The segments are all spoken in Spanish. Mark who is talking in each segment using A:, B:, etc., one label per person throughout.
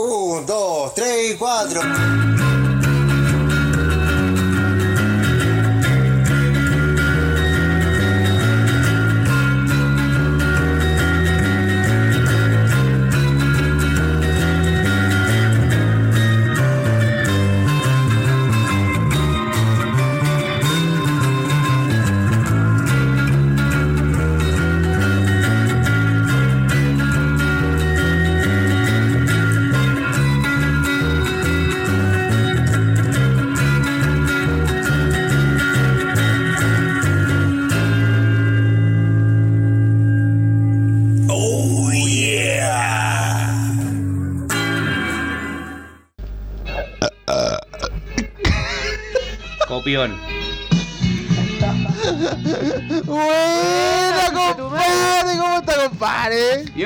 A: 1, 2, 3,
B: 4.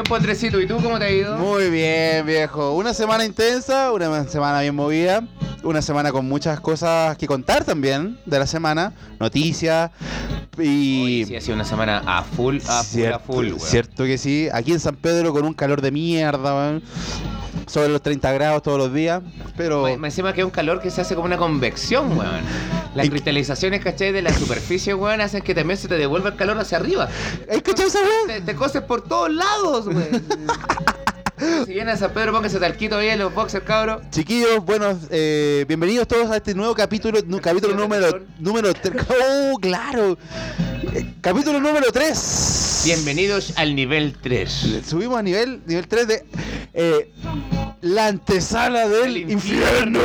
B: Potrecito, ¿y tú cómo te ha ido?
A: Muy bien, viejo. Una semana intensa, una semana bien movida. Una semana con muchas cosas que contar también de la semana. Noticias. Y.
B: Hoy sí ha sido una semana a full, a full, a full, weón.
A: cierto que sí. Aquí en San Pedro con un calor de mierda, weón. Sobre los 30 grados todos los días. Pero.
B: Me me encima que es un calor que se hace como una convección, weón. Las cristalizaciones, ¿cachai? De la superficie, weón, hacen que también se te devuelva el calor hacia arriba.
A: ¿Has cachado esa weá?
B: Te, te coses por todos lados, weón. si viene a San Pedro, póngase talquito ahí en los boxers, cabros.
A: Chiquillos, buenos, eh, bienvenidos todos a este nuevo capítulo, nu- capítulo número, número 3. ¡Oh, claro! Eh, capítulo número 3.
B: Bienvenidos al nivel 3.
A: Subimos a nivel, nivel 3 de eh, la antesala del
B: El
A: infierno.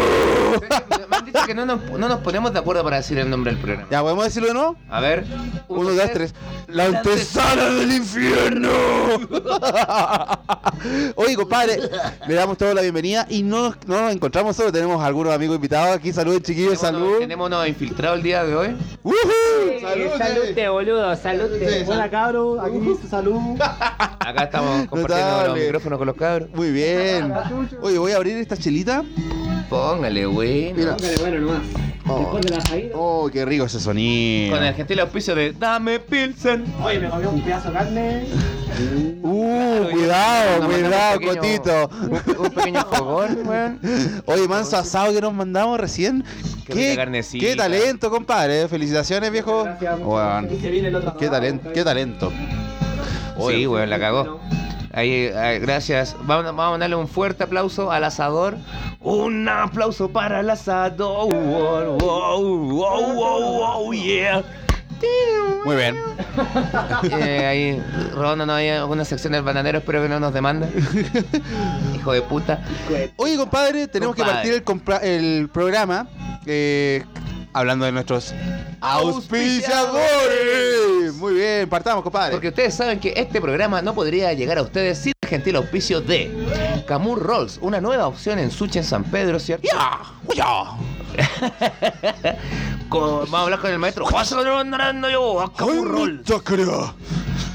B: Me han dicho que no nos, no nos ponemos de acuerdo para decir el nombre del programa.
A: Ya, ¿podemos decirlo de nuevo?
B: A ver.
A: 1, 2, 3. La antesala del infierno. Oye, compadre, le damos toda la bienvenida y no nos, no nos encontramos solo, tenemos algunos amigos invitados aquí. Saluden, chiquillos, salud.
B: Tenemos unos infiltrados el día de hoy.
A: ¡Woohoo!
C: Eh, Salute, boludo, salute. Hola, cabro, aquí su salud.
B: Acá estamos compartiendo los
A: Notable.
B: micrófonos con los cabros.
A: Muy bien. Oye, voy a abrir esta chelita.
B: Póngale, güey.
A: Mira.
C: Póngale bueno nomás.
A: Oh.
C: Después de la salida.
A: Oh, qué rico ese sonido.
B: Con el gentil auspicio de Dame Pilsen.
C: Oye, me comió un pedazo de carne.
A: Uh, cuidado, cuidado,
B: un pequeño-
A: Cotito.
B: Un, un pequeño fogón, weón.
A: Oye, manso asado que nos mandamos recién.
B: Qué
A: Qué, qué talento, compadre. Felicitaciones, viejo.
C: Gracias. Otro
A: Qué talento, qué talento.
B: Sí, weón, la cagó. Ahí, ahí, gracias. Vamos, vamos a darle un fuerte aplauso al asador. Un aplauso para el asador. Wow, wow, wow, yeah.
A: Muy bien.
B: Eh, ahí robándonos ahí alguna sección del bananero, espero que no nos demanden. Hijo de puta.
A: Oye, compadre, tenemos que partir el, el programa eh, hablando de nuestros auspiciadores. Muy bien, partamos, compadre.
B: Porque ustedes saben que este programa no podría llegar a ustedes sin el gentil auspicio de Camur Rolls, una nueva opción en sushi en San Pedro, ¿cierto?
A: Ya, ya.
B: Con- vamos a hablar con el maestro yo, a Camur Rolls.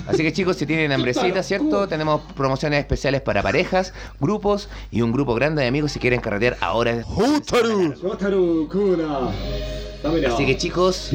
B: Así que chicos, si tienen hambrecita, ¿cierto? Tenemos promociones especiales para parejas, grupos y un grupo grande de amigos si quieren carretear ahora. Así que chicos,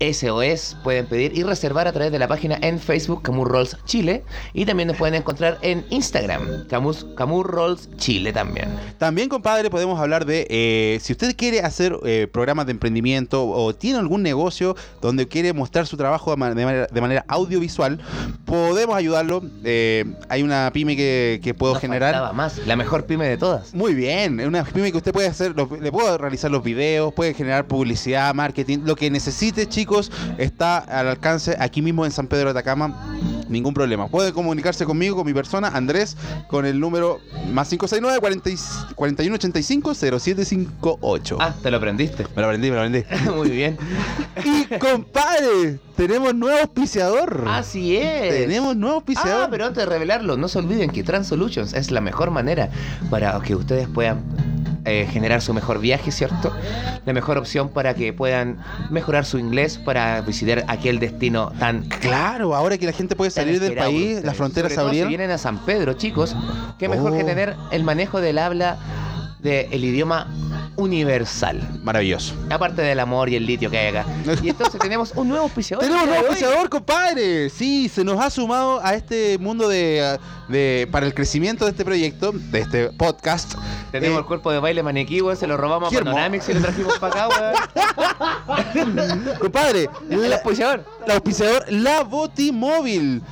B: SOS pueden pedir y reservar a través de la página en Facebook Camur Rolls Chile y también nos pueden encontrar en Instagram Camus, Camur Rolls Chile también.
A: También, compadre, podemos hablar de eh, si usted quiere hacer eh, programas de emprendimiento o tiene algún negocio donde quiere mostrar su trabajo de ma- de manera, de manera audiovisual, podemos ayudarlo. Eh, hay una pyme que, que puedo
B: Nos
A: generar.
B: más, la mejor pyme de todas.
A: Muy bien, es una pyme que usted puede hacer, lo- le puedo realizar los videos, puede generar publicidad, marketing, lo que necesite, chicos, está al alcance aquí mismo en San Pedro de Atacama. Ningún problema. Puede comunicarse conmigo, con mi persona, Andrés, con el número más 569 40 y- 4185 0758.
B: Ah, te lo aprendiste.
A: Me lo aprendí, me lo aprendí.
B: Muy bien.
A: Y compadre, tenemos nuevo auspiciador.
B: Así es.
A: Tenemos nuevo auspiciador.
B: Ah, pero antes de revelarlo, no se olviden que Trans Solutions es la mejor manera para que ustedes puedan eh, generar su mejor viaje, ¿cierto? La mejor opción para que puedan mejorar su inglés para visitar aquel destino tan
A: Claro, ahora que la gente puede salir del país, las fronteras se
B: todo Si
A: abrieron.
B: vienen a San Pedro, chicos, qué mejor
A: Oh.
B: que tener el manejo del habla del idioma universal.
A: Maravilloso.
B: Aparte del amor y el litio que hay acá. Y entonces tenemos un nuevo auspiciador.
A: Tenemos un nuevo
B: de
A: auspiciador, compadre. Sí, se nos ha sumado a este mundo de, de- para el crecimiento de este proyecto, de este podcast.
B: Tenemos
A: Eh,
B: el cuerpo de baile maniquí, weón. Se lo robamos a. Panoramix y lo trajimos para acá, weón.
A: compadre,
B: El
A: la,
B: auspiciador.
A: el auspiciador La Botimóvil.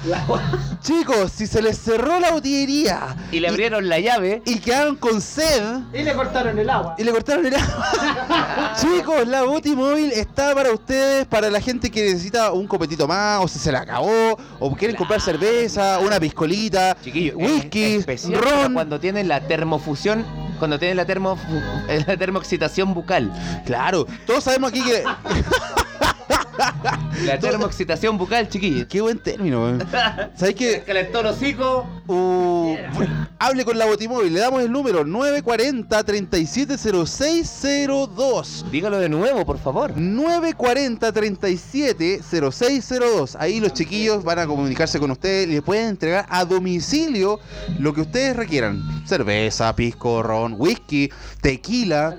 A: Chicos, si se les cerró la botillería
B: Y le abrieron la llave.
A: y quedaron con sed
C: Y le cortaron el agua.
A: y le cortaron el agua. Chicos, la Botimóvil está para ustedes, para la gente que necesita un copetito más, o si se le acabó, o quieren comprar cerveza, una piscolita, Whisky, ron.
B: cuando tienen la termofusión, cuando tienen la termo la termoexcitación bucal.
A: Claro, todos sabemos aquí que.
B: La termoexcitación bucal, chiquillo.
A: Qué buen término, weón. ¿Sabes qué?
B: Calentó el hocico.
A: Uh, hable con la Botimóvil, le damos el número 940-370602.
B: Dígalo de nuevo, por favor.
A: 940-370602. Ahí los chiquillos van a comunicarse con ustedes y les pueden entregar a domicilio lo que ustedes requieran. Cerveza, pisco, ron, whisky, tequila.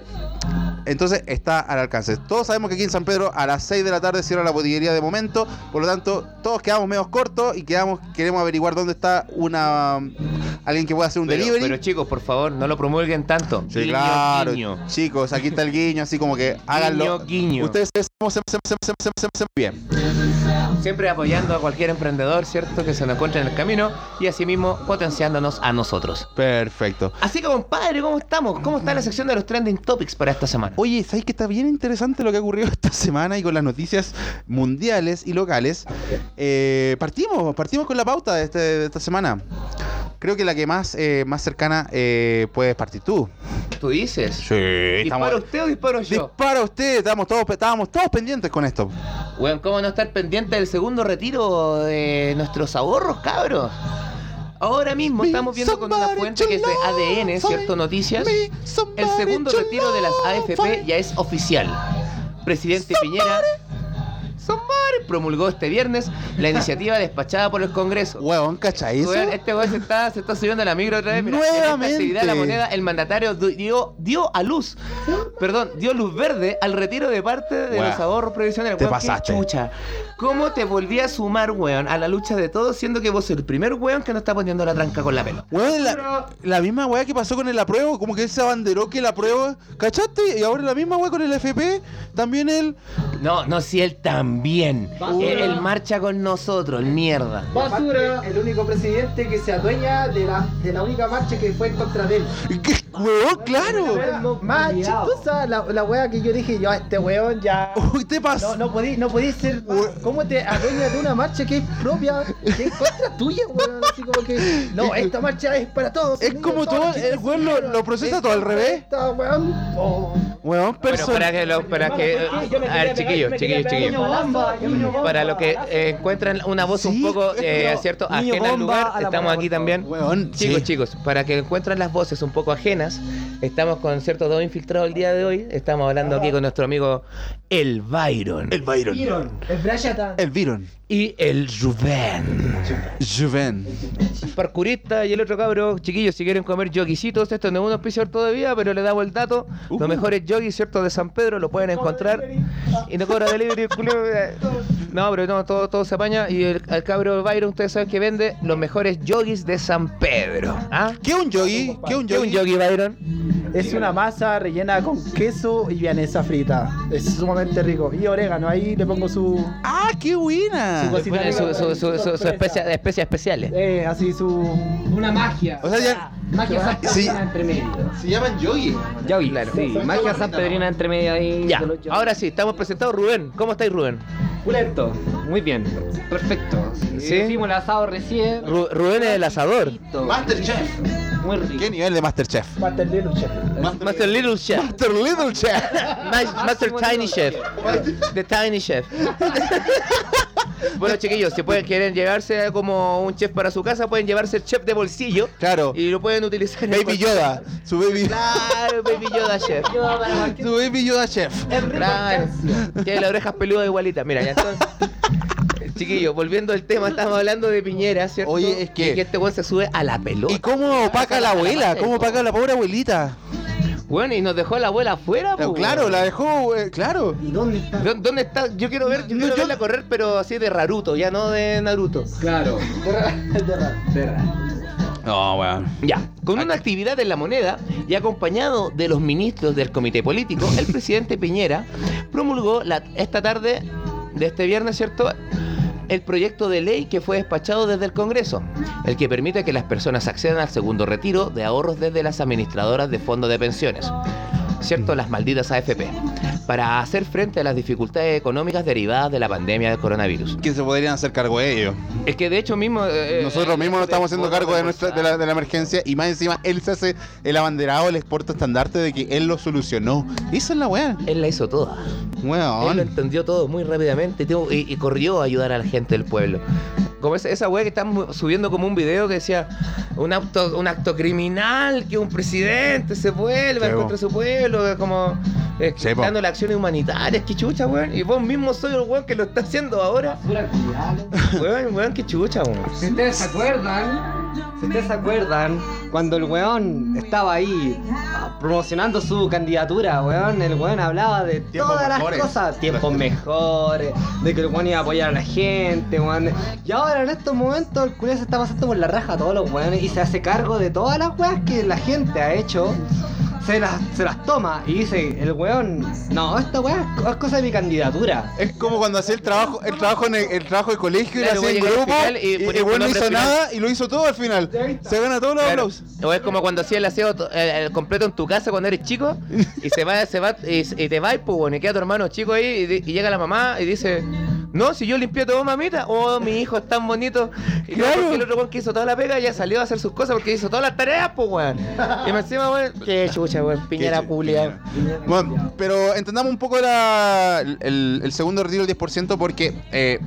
A: Entonces está al alcance. Todos sabemos que aquí en San Pedro a las 6 de la tarde cierra la botillería de momento. Por lo tanto, todos quedamos menos cortos y quedamos, queremos averiguar dónde está una alguien que pueda hacer un delivery.
B: Pero chicos, por favor, no lo promulguen tanto.
A: Sí, claro. Chicos, aquí está el guiño, así como que háganlo.
B: Guiño, guiño.
A: Ustedes bien.
B: Siempre apoyando a cualquier emprendedor, ¿cierto? Que se nos encuentre en el camino y asimismo potenciándonos a nosotros.
A: Perfecto.
B: Así que, compadre, ¿cómo estamos? ¿Cómo está la sección de los trending topics para esta semana?
A: Oye, ¿sabes que está bien interesante lo que ha ocurrido esta semana y con las noticias mundiales y locales? Eh, partimos, partimos con la pauta de, este- de esta semana. Creo que la que más, eh, más cercana eh, puedes partir tú.
B: ¿Tú dices?
A: Sí,
B: ¿Dispara usted o disparo yo?
A: Dispara usted, estábamos todos, estábamos todos pendientes con esto.
B: Weón, ¿cómo no estar pendiente del segundo retiro de nuestros ahorros, cabros? Ahora mismo estamos viendo con una fuente que es de ADN, ¿cierto? Noticias. El segundo retiro de las AFP ya es oficial. Presidente Piñera Somebody promulgó este viernes la iniciativa despachada por el Congreso.
A: Huevón, ¿cachai eso?
B: Weón, este weón se está, se está subiendo a la micro otra vez. Mira, en esta
A: Nuevamente.
B: actividad de la moneda, el mandatario dio, dio a luz, perdón, dio luz verde al retiro de parte de
A: Weón,
B: los ahorros previsionales.
A: te
B: Weón,
A: pasaste.
B: chucha. ¿Cómo te volví a sumar, weón, a la lucha de todos, siendo que vos sos el primer weón que no está poniendo la tranca con la pelo?
A: Weón, la, la misma weá que pasó con el apruebo, como que él se abanderó que el apruebo, ¿cachaste? Y ahora la misma weá con el FP, también él.
B: No, no, si él también. Él, él marcha con nosotros, el mierda.
C: Basura. El único presidente que se adueña de la, de la única marcha que fue en contra de él.
A: ¿Qué? Weón, claro.
C: Más chistosa la, la wea que yo dije, yo a este weón ya.
A: Uy, te pasa.
C: No, no podí, no podí ser. ¿Cómo te adueñas de una marcha que es propia, que es contra tuya, weón? Así como que. No, esta marcha es para todos.
A: Es como todo, el weón lo, lo procesa todo al revés.
C: Esta, weón. Oh.
A: Weón,
B: para que, lo, para que a ver, chiquillos, chiquillos, chiquillos. Para lo que eh, encuentran una voz un poco, eh, ¿cierto? Ajena al lugar, estamos aquí también. Chicos, chicos, para que encuentren las voces un poco ajenas, estamos con ciertos dos infiltrados el día de hoy. Estamos hablando aquí con nuestro amigo El Byron
A: El Byron.
C: El Brayatan.
A: El Byron.
B: Y el Rubén.
A: Juven.
B: Parkurista y el otro cabro, chiquillos, si quieren comer yoguisitos, esto no es un auspiciador todavía, pero le damos el dato. Los mejores yogis, ¿cierto? De San Pedro lo pueden encontrar. Y no cobra delivery, eh. No, pero no, todo, todo se apaña. Y el, el cabro Byron, ustedes saben que vende los mejores yogis de San Pedro. ¿Ah?
A: ¿Qué es un yogi? ¿Qué es un
B: ¿Qué es un
A: yogi?
B: yogi, Byron?
C: Es una masa rellena con queso y vianesa frita. Es sumamente rico. Y orégano, ahí le pongo su.
A: ¡Ah, qué buena!
C: Su
B: Le ponen su, su, su, su, su especia- especias especiales.
C: Eh, así su.
D: Una magia.
A: O sea, ya.
D: Magia
A: Sí.
D: sanpedrina entre medio.
A: Se llaman yogi.
D: Yogi,
B: Claro.
D: sí. Magia sanpedrina entre medio ahí.
B: Ya, ahora sí, estamos presentados. Rubén, ¿cómo estáis, Rubén?
D: Pulento. Muy bien. Perfecto.
B: ¿Sí?
D: Hicimos el asado recién.
B: Ru- Rubén es el asador.
A: Masterchef.
D: Muy rico.
A: ¿Qué nivel de Masterchef?
C: Master Little Chef.
B: Master Little Chef.
A: Master Little Chef.
B: Ma- Master Tiny Chef. The Tiny Chef. Bueno, chiquillos, si pueden quieren llevarse como un chef para su casa, pueden llevarse el chef de bolsillo
A: Claro.
B: y lo pueden utilizar en
A: Baby
B: cualquier-
A: Yoda. Su baby.
B: Claro, Baby Yoda Chef.
A: Su baby Yoda chef.
B: Claro. Tiene las orejas peludas igualitas. Mira, ya entonces. Chiquillos, volviendo al tema, estamos hablando de Piñera, ¿cierto?
A: Oye, es que-
B: Y que este weón se sube a la pelota.
A: ¿Y cómo opaca la abuela? ¿Cómo opaca la pobre abuelita?
B: Bueno, y nos dejó a la abuela afuera, po,
A: claro, la dejó, eh, claro.
C: ¿Y dónde está?
B: ¿Dó- ¿Dónde está? Yo quiero ver, yo
A: No,
B: quiero
A: yo-
B: verla correr, pero así de Raruto, ya no de Naruto.
D: Claro.
C: De ra-
D: De ra-
A: No, weón.
B: Ya, con una actividad en la moneda y acompañado de los ministros del comité político, el presidente Piñera promulgó la- esta tarde de este viernes, ¿cierto? El proyecto de ley que fue despachado desde el Congreso, el que permite que las personas accedan al segundo retiro de ahorros desde las administradoras de fondos de pensiones, ¿cierto? Las malditas AFP, para hacer frente a las dificultades económicas derivadas de la pandemia del coronavirus.
A: Que se podrían hacer cargo de ello.
B: Es que de hecho mismo... eh,
A: Nosotros
B: eh,
A: mismos nos estamos haciendo cargo de, nuestra, de, la, de la emergencia y más encima él se hace el abanderado, el exporta estandarte de que él lo solucionó. Esa es la weá.
B: Él la hizo toda. Él lo
A: Weón.
B: entendió todo muy rápidamente y- y corrió a ayudar a la gente del pueblo. Como esa, esa wea que están subiendo como un video que decía un acto, un acto criminal, que un presidente se vuelva
A: Sí,
B: contra su pueblo, como eh,
A: Sí,
B: dando las acciones humanitarias, qué chucha, weón. Y vos mismo soy el weón que lo está haciendo ahora. Weón, weón, qué chucha, weón.
D: Si ustedes se acuerdan, si ustedes se acuerdan, cuando el weón estaba ahí ah, promocionando su candidatura, weón, el weón hablaba de todas
A: mejores.
D: las cosas, tiempos mejores, de que el weón iba a apoyar a la gente, weón. Y ahora en estos momentos el culiao se está pasando por la raja a todos los weones y se hace cargo de todas las weas que la gente ha hecho. Se las, se las toma y dice el weón, no, esta wea es, es cosa de mi candidatura.
A: Es como cuando hacía el trabajo, el trabajo en el, el trabajo de colegio
B: Claro,
A: y lo hacía en grupo
B: y
A: y,
B: ponía
A: el weón
B: tu
A: no hizo nada y lo hizo todo al final. Se gana todos los
B: Claro.
A: aplausos.
B: O es como cuando hacía el aseo el completo en tu casa cuando eres chico y se va, se va y, y te va y pues bueno, y queda tu hermano chico ahí y, y llega la mamá y dice, no, si yo limpié todo mamita, oh mi hijo es tan bonito. Y
A: Claro.
B: porque el otro weón que hizo toda la pega ya salió a hacer sus cosas porque hizo todas las tareas, pues weón. Y me encima, weón, qué chucha, weón, piñera culia.
A: Bueno, pero entendamos un poco la- el, el segundo retiro del 10% porque eh,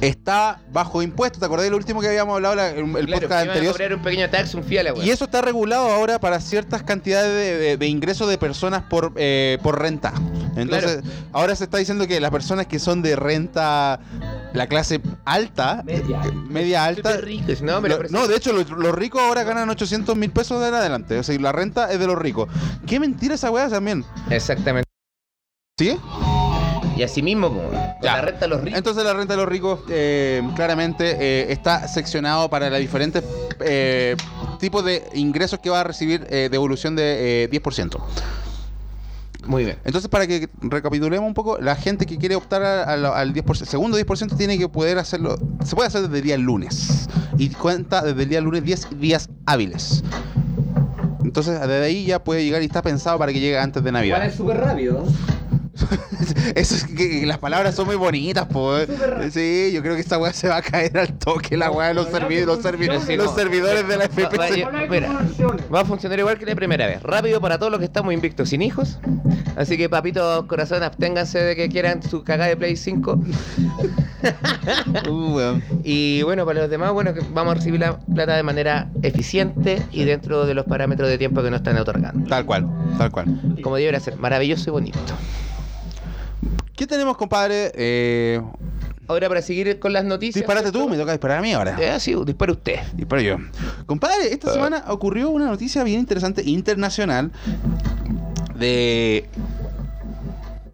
A: está bajo impuesto. ¿Te acordás del último que habíamos hablado la- el, el
B: Claro,
A: podcast anterior?
B: cobrar un pequeño tax, un fiel, weón.
A: Y eso está regulado ahora para ciertas cantidades de, de- de ingresos de personas por, eh, por renta. Entonces, ahora se está diciendo que las personas que son de renta, la clase alta,
D: Media.
A: eh, media alta.
B: Ricos, no, pero
A: lo- no, de hecho, los, los ricos ahora ganan 800 mil pesos de en adelante. O sea, la renta es de los ricos. Qué mentira esa weá también.
B: Exactamente.
A: ¿Sí?
B: Y así mismo, con la renta de los ricos.
A: Entonces la renta de los ricos eh, claramente eh, está seccionado para los diferentes eh, tipos de ingresos que va a recibir eh, devolución de eh, 10%.
B: Muy bien.
A: Entonces, para que recapitulemos un poco, la gente que quiere optar a- a la- al 10%, segundo 10% tiene que poder hacerlo, se puede hacer desde el día lunes. Y cuenta desde el día lunes 10 días hábiles. Entonces, desde ahí ya puede llegar y está pensado para que llegue antes de
D: Igual
A: Navidad.
D: es súper rápido.
A: Eso es que, que las palabras son muy bonitas, pues. Sí, yo creo que esta weá se va a caer al toque, la weá de los, servi- los, servidores de la
B: Va- va-
A: FPC.
B: ya- mira, va a funcionar igual que la primera vez. Rápido para todos los que estamos invictos sin hijos. Así que, papito corazón, absténganse de que quieran su cagada de Play 5.
A: Uh.
B: Y bueno, para los demás, bueno, que vamos a recibir la plata de manera eficiente y dentro de los parámetros de tiempo que nos están otorgando.
A: Tal cual, tal cual.
B: Como debería ser, maravilloso y bonito.
A: ¿Qué tenemos, compadre? Eh,
B: Ahora, para seguir con las noticias.
A: disparate tú, me toca disparar a mí ahora.
B: Eh, sí, dispara usted.
A: Disparo yo. Compadre, esta semana ocurrió una noticia bien interesante internacional de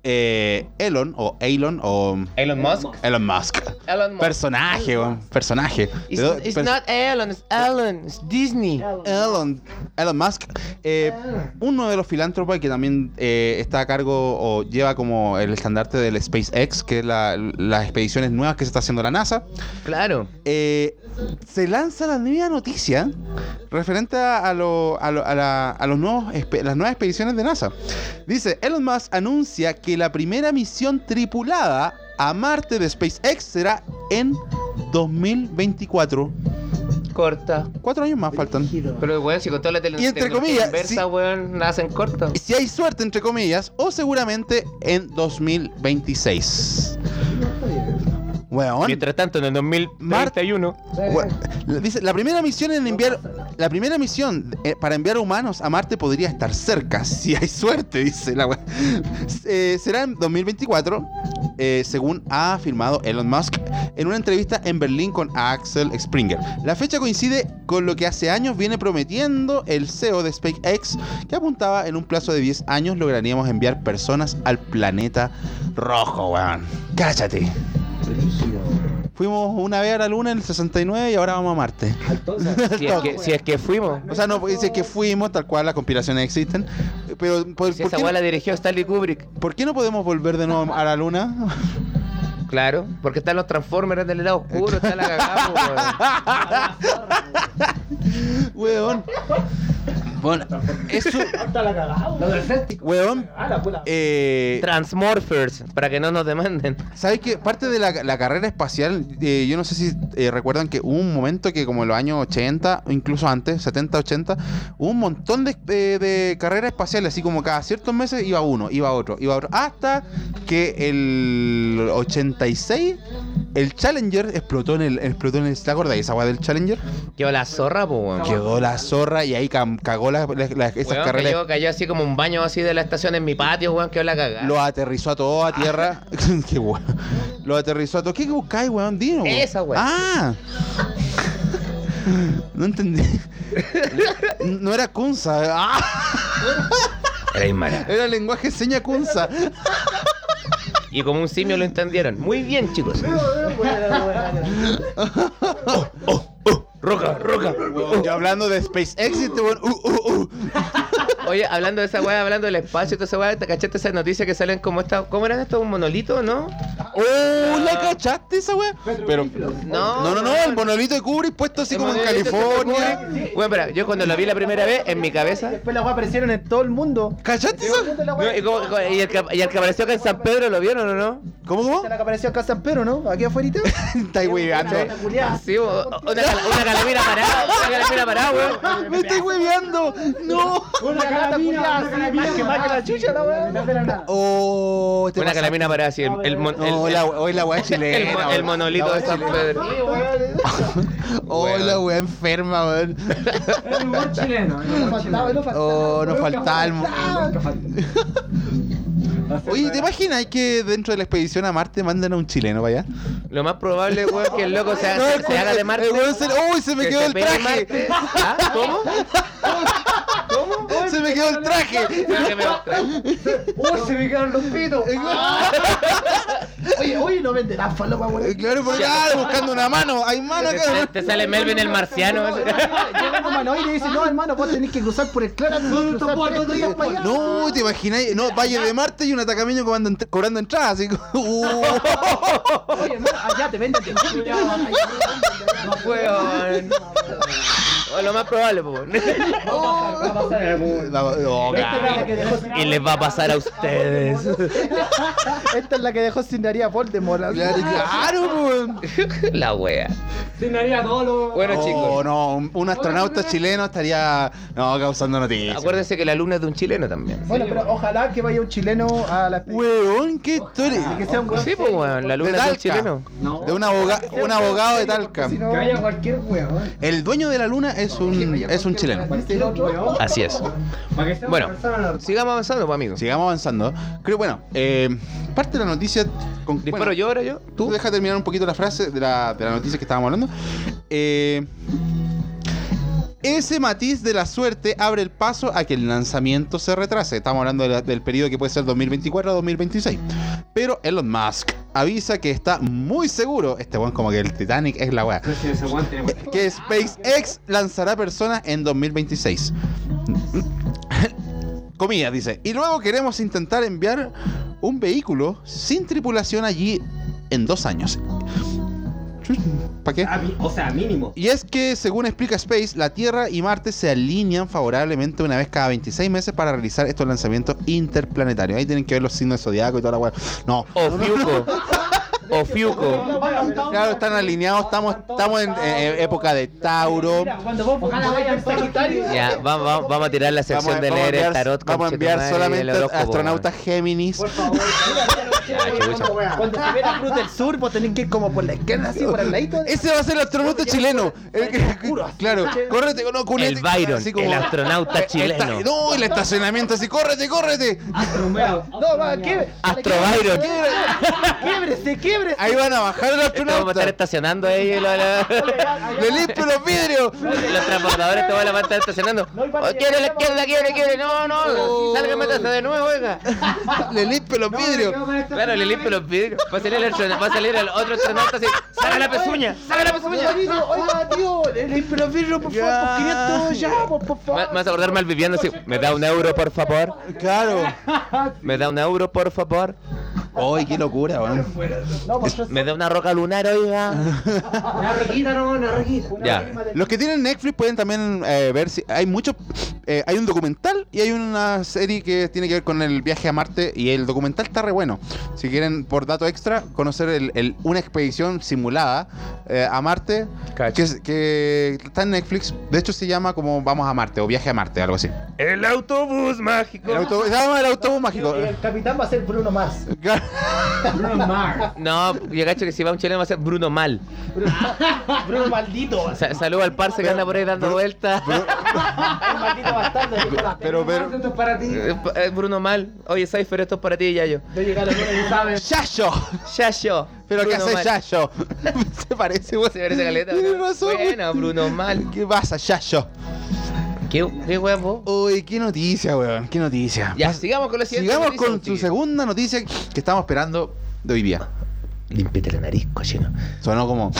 A: eh, Elon o Elon o
B: Elon Musk.
A: Elon Musk.
B: Elon Musk.
A: Personaje, weón, personaje.
B: It's,
A: De-
B: it's
A: pers-
B: not Elon, it's Elon, it's Disney.
A: Elon, Elon Musk, eh, uno de los filántropos que también eh, está a cargo o lleva como el estandarte del SpaceX, que es la- las expediciones nuevas que se está haciendo la NASA,
B: Claro.
A: eh, se lanza la nueva noticia referente a, lo- a lo- a la- a los nuevos, las nuevas expediciones de NASA. Dice, Elon Musk anuncia que la primera misión tripulada a Marte de SpaceX será en 2024.
B: Corta.
A: Cuatro años más faltan.
B: Pero, weón, si con toda la tele
A: Y entre comillas,
B: inversa,
A: sí.
B: weón, nacen cortos.
A: Si hay suerte, entre comillas, o seguramente en 2026. Weón.
B: Mientras tanto, en el 2031.
A: We- Dice, la primera misión en enviar, la primera misión eh, para enviar humanos a Marte podría estar cerca, si hay suerte, dice la wea. Eh, será en 2024. eh, según ha afirmado Elon Musk en una entrevista en Berlín con Axel Springer. La fecha coincide con lo que hace años viene prometiendo el CEO de SpaceX, que apuntaba en un plazo de 10 años lograríamos enviar personas al planeta rojo, weón. Cáchate. Fuimos una vez a la luna en el 69 y ahora vamos a Marte.
B: Si es que, si es que fuimos.
A: O sea, no dice que fuimos, tal cual las conspiraciones existen. Pero, ¿por,
B: Si
A: por
B: esa
A: qué,
B: weá la dirigió Stanley Kubrick.
A: por qué no podemos volver de nuevo a la luna?
B: Claro, porque están los Transformers del lado oscuro, está la cagada. Weón.
A: Bueno, eso. Weón. Eh,
B: Transmorphers, para que no nos demanden.
A: ¿Sabes qué? Parte de la, la carrera espacial, eh, yo no sé si eh, recuerdan que hubo un momento que como en los años 80, o incluso antes, 70, 80, hubo un montón de, de, de carreras espaciales, así como cada ciertos meses iba uno, iba otro, iba otro, hasta que el 86 el Challenger explotó en el, explotó en el, ¿te acuerdas de esa weá del Challenger?
B: Quedó la zorra, po, weón.
A: Quedó la zorra y ahí cagó la- la- la- esas
B: Weón,
A: carreras.
B: cayó, cayó así como un baño así de la estación en mi patio, weón, quedó la cagada.
A: Lo aterrizó a todo a tierra. Qué weón. Lo aterrizó a todo. ¿Qué buscáis, weón? Dino. weón.
B: Esa, weón.
A: Ah. No entendí. No era Kunza. Ah,
B: Era Aymara.
A: era lenguaje seña Kunza.
B: Y como un simio lo entendieron. Muy bien, chicos. Roca, roca.
A: Yo hablando de SpaceX este weón. Uh, uh, uh.
B: Oye, hablando de esa weá, hablando del espacio y toda esa weá, ¿te cachaste esas noticias que salen como esta? ¿Cómo eran estos? ¿Un monolito, no?
A: Oh, ¿la cachaste esa weá? Pero.
B: No.
A: No, no, no, el monolito de Kubrick puesto así como en California.
B: Bueno, espera, yo cuando lo vi la primera vez, en mi cabeza.
C: Después las weas aparecieron en todo el mundo.
A: ¿Cachaste esa?
B: y, como- y el que, y el que apareció acá en San Pedro, ¿lo vieron o no?
A: ¿Cómo, cómo?
C: La que apareció acá en San Pedro, ¿no? Aquí afuera.
A: Estáis
C: culiada.
B: Sí, una, una calamina parada, una calamina parada, weón.
A: Me estoy hueveando. No.
C: Una lata culiada, así, más que más que la chucha, la wea.
A: Oh, te
B: Una calamina parada, así. El, el, mon-
A: hoy la weá
B: el,
A: chilena.
B: el
A: weón.
B: monolito de
A: weá
B: San. Pedro.
A: Oh, la weá enferma, weón.
D: El humor chileno. el humor chileno.
A: Oh, nos faltaba el.
C: Nunca faltaba.
A: Oye, ¿te imaginas que dentro de la expedición a Marte mandan a un chileno para allá?
B: Lo más probable, weón, que el loco se, se- haga de
A: el-
B: Marte.
A: ¡Uy, se me
B: que
A: quedó
B: se
A: el
B: pegue
A: traje!
B: Marte. ¿Ah? ¿Cómo?
A: ¡Se me quedó el traje!
B: Se me-
D: ¡Uy, se me quedaron los pitos!
C: Oye, oye, no venderán falopa,
A: Eh,
C: weón.
A: Claro, buscando una mano. Hay mano
B: te,
A: acá.
B: te sale Melvin el marciano.
C: Llega un humanoide y dice, no, hermano, vos tenés que cruzar por el claro.
A: No, te imagináis, no, Valle de Marte y un atacameño cobrando, ent- cobrando entrada, así como. Uh.
C: Oye, hermano, allá te venden de
B: No weón. O lo más probable, po.
D: Va a pasar en algún
A: La- oh,
C: Esta es la que dejó sin-
B: Y les va a pasar a ustedes.
C: Esta es la que dejó sin nariz a Voldemort. así.
A: Claro, claro.
B: La wea.
D: Sin todo lo.
B: Bueno,
A: Oh,
B: chicos.
A: no, un- un astronauta chileno estaría no, causando noticias.
B: Acuérdense que la luna es de un chileno también.
C: Bueno, pero ojalá que vaya un chileno a la
A: Weón, qué historia.
C: que sea un weón
B: Sí, pues weón, la luna es de un
A: Talca.
B: chileno.
D: No.
A: De un, aboga- un abogado de Talca.
C: Si no-
D: Que haya cualquier weón.
A: El dueño de la luna es un, es un chileno.
B: Así es. Bueno, sigamos avanzando, pues, amigos.
A: Sigamos avanzando. Creo, bueno, eh, parte de la noticia. Con,
B: Disparo
A: bueno,
B: yo ahora yo.
A: Tú
B: Tú.
A: deja terminar un poquito la frase de la, de la noticia que estábamos hablando. Eh, ese matiz de la suerte abre el paso a que el lanzamiento se retrase. Estamos hablando de la- del periodo que puede ser 2024 a 2026. Pero Elon Musk avisa que está muy seguro, este weón como que el Titanic es la weá, que SpaceX lanzará personas en 2026. Comillas, dice. Y luego queremos intentar enviar un vehículo sin tripulación allí en dos años. ¿Para qué?
D: O sea, mínimo.
A: Y es que, según explica Space, la Tierra y Marte se alinean favorablemente una vez cada 26 meses para realizar estos lanzamientos interplanetarios. Ahí tienen que ver los signos del zodiaco y toda la weá. No.
B: O Fiuco. O Fiuco.
A: Claro, están alineados, estamos, estamos en eh, época de Tauro.
B: Ya, vamos, vamos, vamos a tirar la sección de leer el tarot.
A: vamos a enviar solamente astronautas Géminis.
D: Por favor,
C: Cuando se ve la cruz del sur, vos tenés que ir como por la izquierda, así por el ladito.
A: Ese va a ser el astronauta chileno. El que- claro, córrete, no, culete,
B: El Byron,
A: así como-
B: el astronauta
A: Eh,
B: chileno.
A: no, el estacionamiento así, córrete, córrete.
C: No, va, quiebre.
B: Astro Byron.
C: Quiebrese,
A: Ahí van a bajar el
B: Vamos a estar estacionando ahí los, los,
A: Le limpio los vidrios.
B: los transportadores, te van a estar estacionando. Oh, quiere la izquierda, quiere, quiere. No, no, salga, métase de nuevo, oiga.
A: Le limpio los vidrios.
B: Claro, le limpio los vidrios. Va a salir el, astronauta- va a salir el otro astronauta así. ¡Saca la pezuña! ¡Saca la pezuña!
C: Oiga, tío, limpio los vidrios, por favor, por 500 ya, por, favor.
B: me vas a acordar mal viviendo así. ¿Me da un euro, por favor?
A: Claro.
B: ¿Me da un euro, por favor?
A: Ay, qué locura, weón.
C: No, favor.
B: ¿Me da una roca lunar, oiga?
D: Una riquita, no, una riquita.
B: Ya.
A: Los que tienen Netflix pueden también eh, ver si hay mucho, eh, hay un documental y hay una serie que tiene que ver con el viaje a Marte y el documental está re bueno. Si quieren por dato extra conocer el- el- una expedición simulada eh, a Marte que, que está en Netflix. De hecho se llama como Vamos a Marte o Viaje a Marte, algo así.
B: El autobús mágico.
A: El autobús, se llama el autobús mágico.
C: El capitán va a ser Bruno Mars.
D: Bruno Mars.
B: No, yo cacho que si va un chileno va a ser Bruno Mal.
C: Bruno maldito.
B: Sa- Saludo al parce que anda por ahí dando vueltas.
C: El maldito bastardo.
A: Pero, pero,
D: Esto es para ti.
B: Eh, eh, Bruno Mal. Oye, Cypher, esto es para ti, Yayo.
C: De llegar a Bruno y sabes.
A: Yayo.
B: Ya yo.
A: Pero ¿qué
B: Bruno
A: hace. Yayo? Se parece.
B: Se parece caleta.
A: Tienes
B: ¿no?
A: razón, weón.
B: Bueno, Bruno Mal.
A: ¿Qué pasa, Yayo?
B: ¿Qué, qué huevo?
A: Uy, qué noticia, weón. Qué noticia.
B: Ya, sigamos con la siguiente
A: Sigamos
B: noticia,
A: con su segunda noticia que estamos esperando de hoy día.
B: Límpiate la nariz, cochino.
A: Sonó como.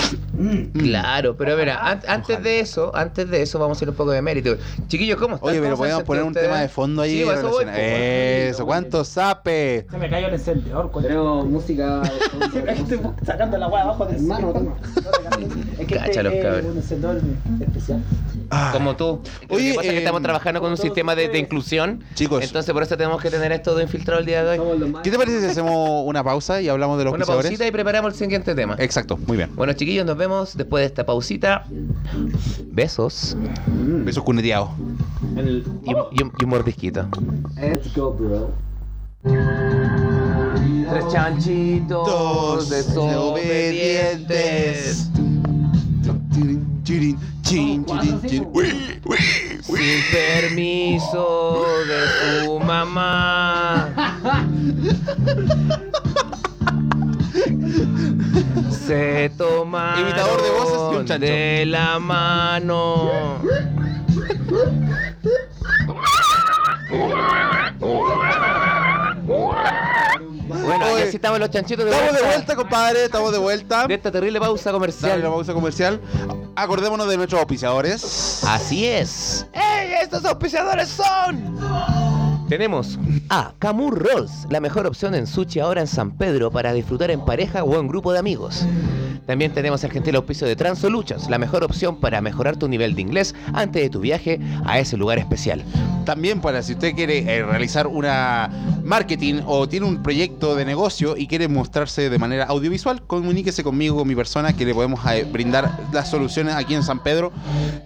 B: Claro, pero mira, an- antes de eso, antes de eso vamos a hacer un poco de mérito. Chiquillos, ¿cómo están?
A: Oye, pero
B: ¿Cómo se han
A: podemos poner un tema de fondo ahí.
B: Sí, eso voy, pues,
A: Eso, ¿cuánto sape?
C: Se me cayó el encendedor, coño.
D: Tenemos música.
C: Estoy sacando la weá abajo del
D: Hermano, toma.
C: Es que
B: Cacha los
C: este
B: cabros.
C: es un encendedor especial.
B: Como tú. Lo que pasa es que
A: eh,
B: estamos trabajando con un sistema de, de inclusión.
A: Chicos.
B: Entonces por eso tenemos que tener esto de infiltrado el día de hoy.
A: ¿Qué te parece si hacemos una pausa y hablamos de los
B: Una
A: pisadores?
B: pausita y preparamos el siguiente tema.
A: Exacto, muy bien.
B: Bueno, chiquillos, nos vemos después de esta pausita. Besos
A: Besos cuneteados.
D: El-
B: y, y un, y un mordisquito.
D: Let's go, bro.
B: Tres chanchitos
A: Dos
B: desobedientes. Sin permiso de su mamá. Se tomaron
A: Imitador de voces y un chancho.
B: de la mano. Bueno, y
A: Oye,
B: así estamos los chanchitos de
A: Estamos de
B: vuelta
A: compadre. Estamos de vuelta.
B: de esta terrible pausa
A: Dale
B: comercial.
A: la pausa comercial. Acordémonos de nuestros auspiciadores.
B: Así es. ¡Ey! ¡Estos auspiciadores son! Tenemos a Camur Rolls, la mejor opción en sushi ahora en San Pedro para disfrutar en pareja o en grupo de amigos. También tenemos el gentil auspicio de Transolutions, la mejor opción para mejorar tu nivel de inglés antes de tu viaje a ese lugar especial.
A: También para si usted quiere eh, realizar una marketing o tiene un proyecto de negocio y quiere mostrarse de manera audiovisual, comuníquese conmigo, con mi persona, que le podemos eh, brindar las soluciones aquí en San Pedro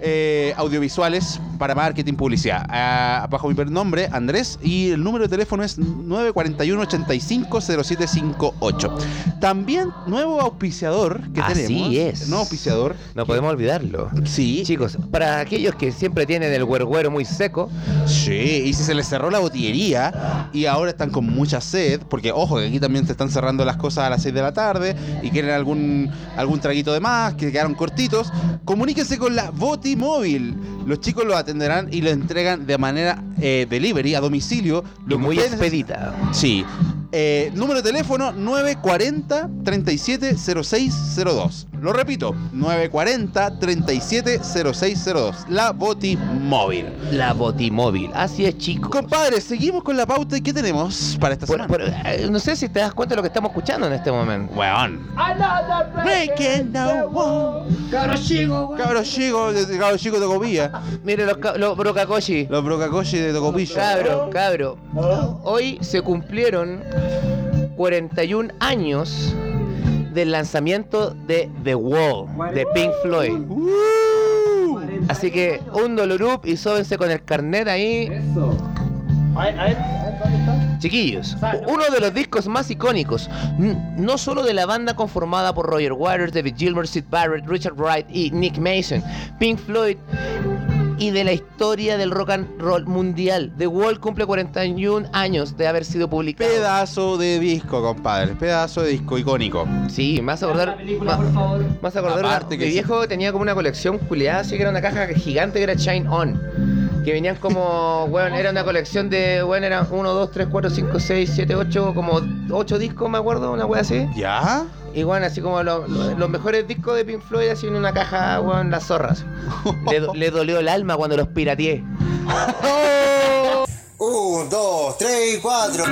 A: eh, audiovisuales para marketing publicidad. Ah, bajo mi nombre, Andrés, y el número de teléfono es 941-850758. También nuevo auspiciador que
B: Así
A: tenemos.
B: es.
A: Nuevo auspiciador.
B: No podemos olvidarlo.
A: Sí.
B: Chicos, para aquellos que siempre tienen el huerguero muy seco,
A: Sí, y si se les cerró la botillería y ahora están con mucha sed, porque ojo, que aquí también te están cerrando las cosas a las 6 de la tarde y quieren algún, algún traguito de más, que quedaron cortitos, comuníquense con la Botimóvil. Los chicos lo atenderán y lo entregan de manera eh, delivery, a domicilio. Lo que
B: muy expedita.
A: Sí. Eh, número de teléfono 940 370602. Lo repito, 940 370602. La Botimóvil.
B: La botimóvil. Así es, chicos.
A: Compadre, seguimos con la pauta y ¿qué tenemos para esta semana?
B: pero, eh, no sé si te das cuenta de lo que estamos escuchando en este momento.
A: Weón. Breaking the wall.
D: Güey.
A: Cabros chicos, de- cabros chicos de Tocopilla.
B: Mire los, los brocacoshi.
A: Los brocacoshi de Tocopilla.
B: Cabro, cabro. Hoy se cumplieron 41 años del lanzamiento de The Wall de Pink Floyd.
A: Uh.
B: Así que un dolorup y sóbense con el carnet ahí. Chiquillos, uno de los discos más icónicos, no solo de la banda conformada por Roger Waters, David Gilmour, Sid Barrett, Richard Wright y Nick Mason, Pink Floyd y de la historia del rock and roll mundial. The Wall cumple 41 años de haber sido publicado.
A: Pedazo de disco, compadre. Pedazo de disco icónico.
B: Sí, a acordar.
D: película,
B: ma-
D: por favor.
B: a acordar una-
A: que
B: mi
A: sí.
B: viejo tenía como una colección culiada, así que era una caja gigante que era Shine On que venían como, weón, era una colección de, weón, eran 1, 2, 3, 4, 5, 6, 7, 8, como 8 discos, me acuerdo, una weá así.
A: ¿Ya?
B: Y bueno, así como lo, lo, los mejores discos de Pink Floyd así en una caja, weón, las zorras. le, le dolió el alma cuando los pirateé. 1, 2, 3, 4.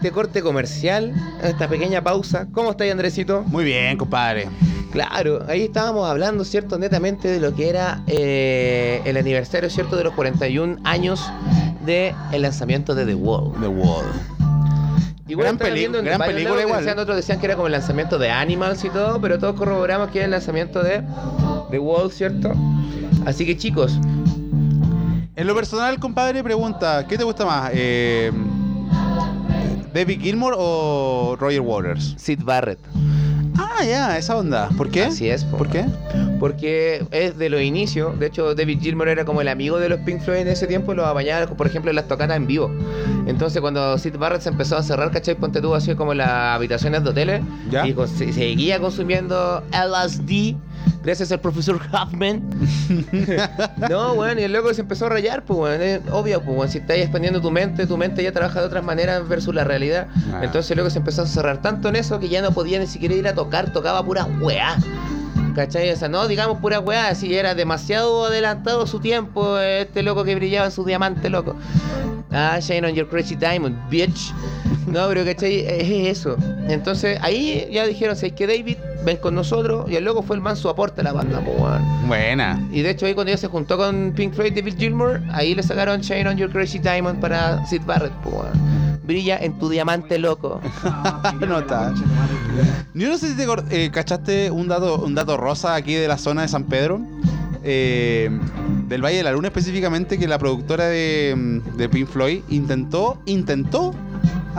B: Este corte comercial, esta pequeña pausa. ¿Cómo estáis, Andresito?
A: Muy bien, compadre.
B: Claro, ahí estábamos hablando, ¿cierto? Netamente de lo que era eh, el aniversario, ¿cierto? De los 41 años del lanzamiento de The Wall.
A: The Wall.
B: Igual
A: Gran peli-
B: viendo en
A: gran película
B: que
A: igual.
B: Decían, otros decían que era como el lanzamiento de Animals y todo, pero todos corroboramos que era el lanzamiento de The Wall, ¿cierto? Así que chicos,
A: En lo personal, compadre, pregunta, ¿qué te gusta más? Eh, ¿David Gilmour o Roger Waters?
B: Sid Barrett.
A: Ah, ya, esa onda. ¿Por qué?
B: Así es, po.
A: ¿Por qué?
B: Porque es de los inicios. De hecho, David Gilmour era como el amigo de los Pink Floyd en ese tiempo. Los apañaba, por ejemplo, en las tocatas en vivo. Entonces, cuando Sid Barrett se empezó a cerrar, ¿cachai? Ponte tú así como las habitaciones de hoteles.
A: ¿Ya?
B: Y con- se- seguía consumiendo LSD. Gracias al profesor Huffman. no, bueno, y el loco se empezó a rayar, pues, bueno, es obvio, pues, bueno, si estás expandiendo tu mente, tu mente ya trabaja de otras maneras versus la realidad.
A: Ah.
B: Entonces el loco se empezó a cerrar tanto en eso que ya no podía ni siquiera ir a tocar, tocaba pura weá. ¿Cachai? O sea, no digamos pura weá, así era demasiado adelantado su tiempo, este loco que brillaba en su diamante, loco. Ah, shine on your crazy diamond, bitch. No, pero ¿cachai? Es eso. Entonces ahí ya dijeron, ¿sabes que David? Ven con nosotros. Y el loco fue el man su aporte a la banda, weón.
A: Buena.
B: Y de hecho ahí cuando ella se juntó con Pink Floyd David Gilmour, ahí le sacaron Shine on Your Crazy Diamond para Sid Barrett, weón. Brilla en tu diamante loco.
A: no está. Yo no sé si te eh, cachaste un dato, un dato rosa aquí de la zona de San Pedro. eh, del Valle de la Luna específicamente, que la productora de, mm, de Pink Floyd intentó, intentó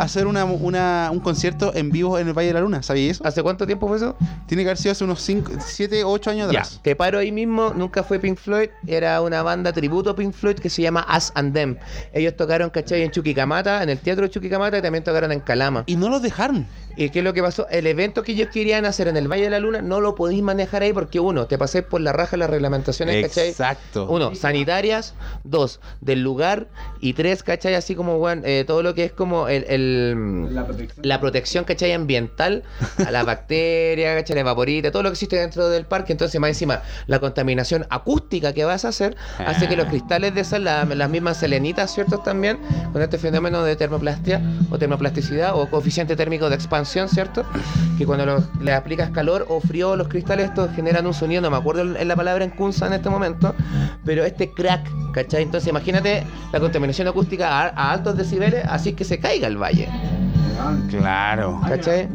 A: hacer una, una- un concierto en vivo en el Valle de la Luna. ¿Sabías eso?
B: ¿Hace cuánto tiempo fue eso?
A: Tiene que haber sido hace unos 7, 8 años
B: Ya,
A: atrás.
B: te paro ahí mismo, nunca fue Pink Floyd, era una banda tributo a Pink Floyd que se llama Us and Them. Ellos tocaron, ¿cachai? En Chuquicamata, en el teatro de Chuquicamata y también tocaron en Calama.
A: Y no los dejaron.
B: ¿Y qué es lo que pasó? El evento que ellos querían hacer en el Valle de la Luna no lo podéis manejar ahí porque uno, te paséis por la raja las reglamentaciones, ¿cachai?
A: Exacto.
B: Uno, sanitarias. Dos, del lugar. Y tres, ¿cachai? Así como, bueno, eh, todo lo que es como el, el-
D: La protección.
B: la protección, ¿cachai? Ambiental a la bacteria, ¿cachai? La vaporita, todo lo que existe dentro del parque. Entonces, más encima, la contaminación acústica que vas a hacer hace que los cristales de sal, la- las mismas selenitas, ¿cierto? También, con este fenómeno de termoplastia o termoplasticidad o coeficiente térmico de expansión, ¿cierto? Que cuando lo- le aplicas calor o frío los cristales, estos generan un sonido, no me acuerdo en la palabra en Kunza en este momento, pero este crack, ¿cachai? Entonces, imagínate la contaminación acústica a, a altos decibeles, así que se caiga el valle.
A: Claro.
B: ¿Cachai?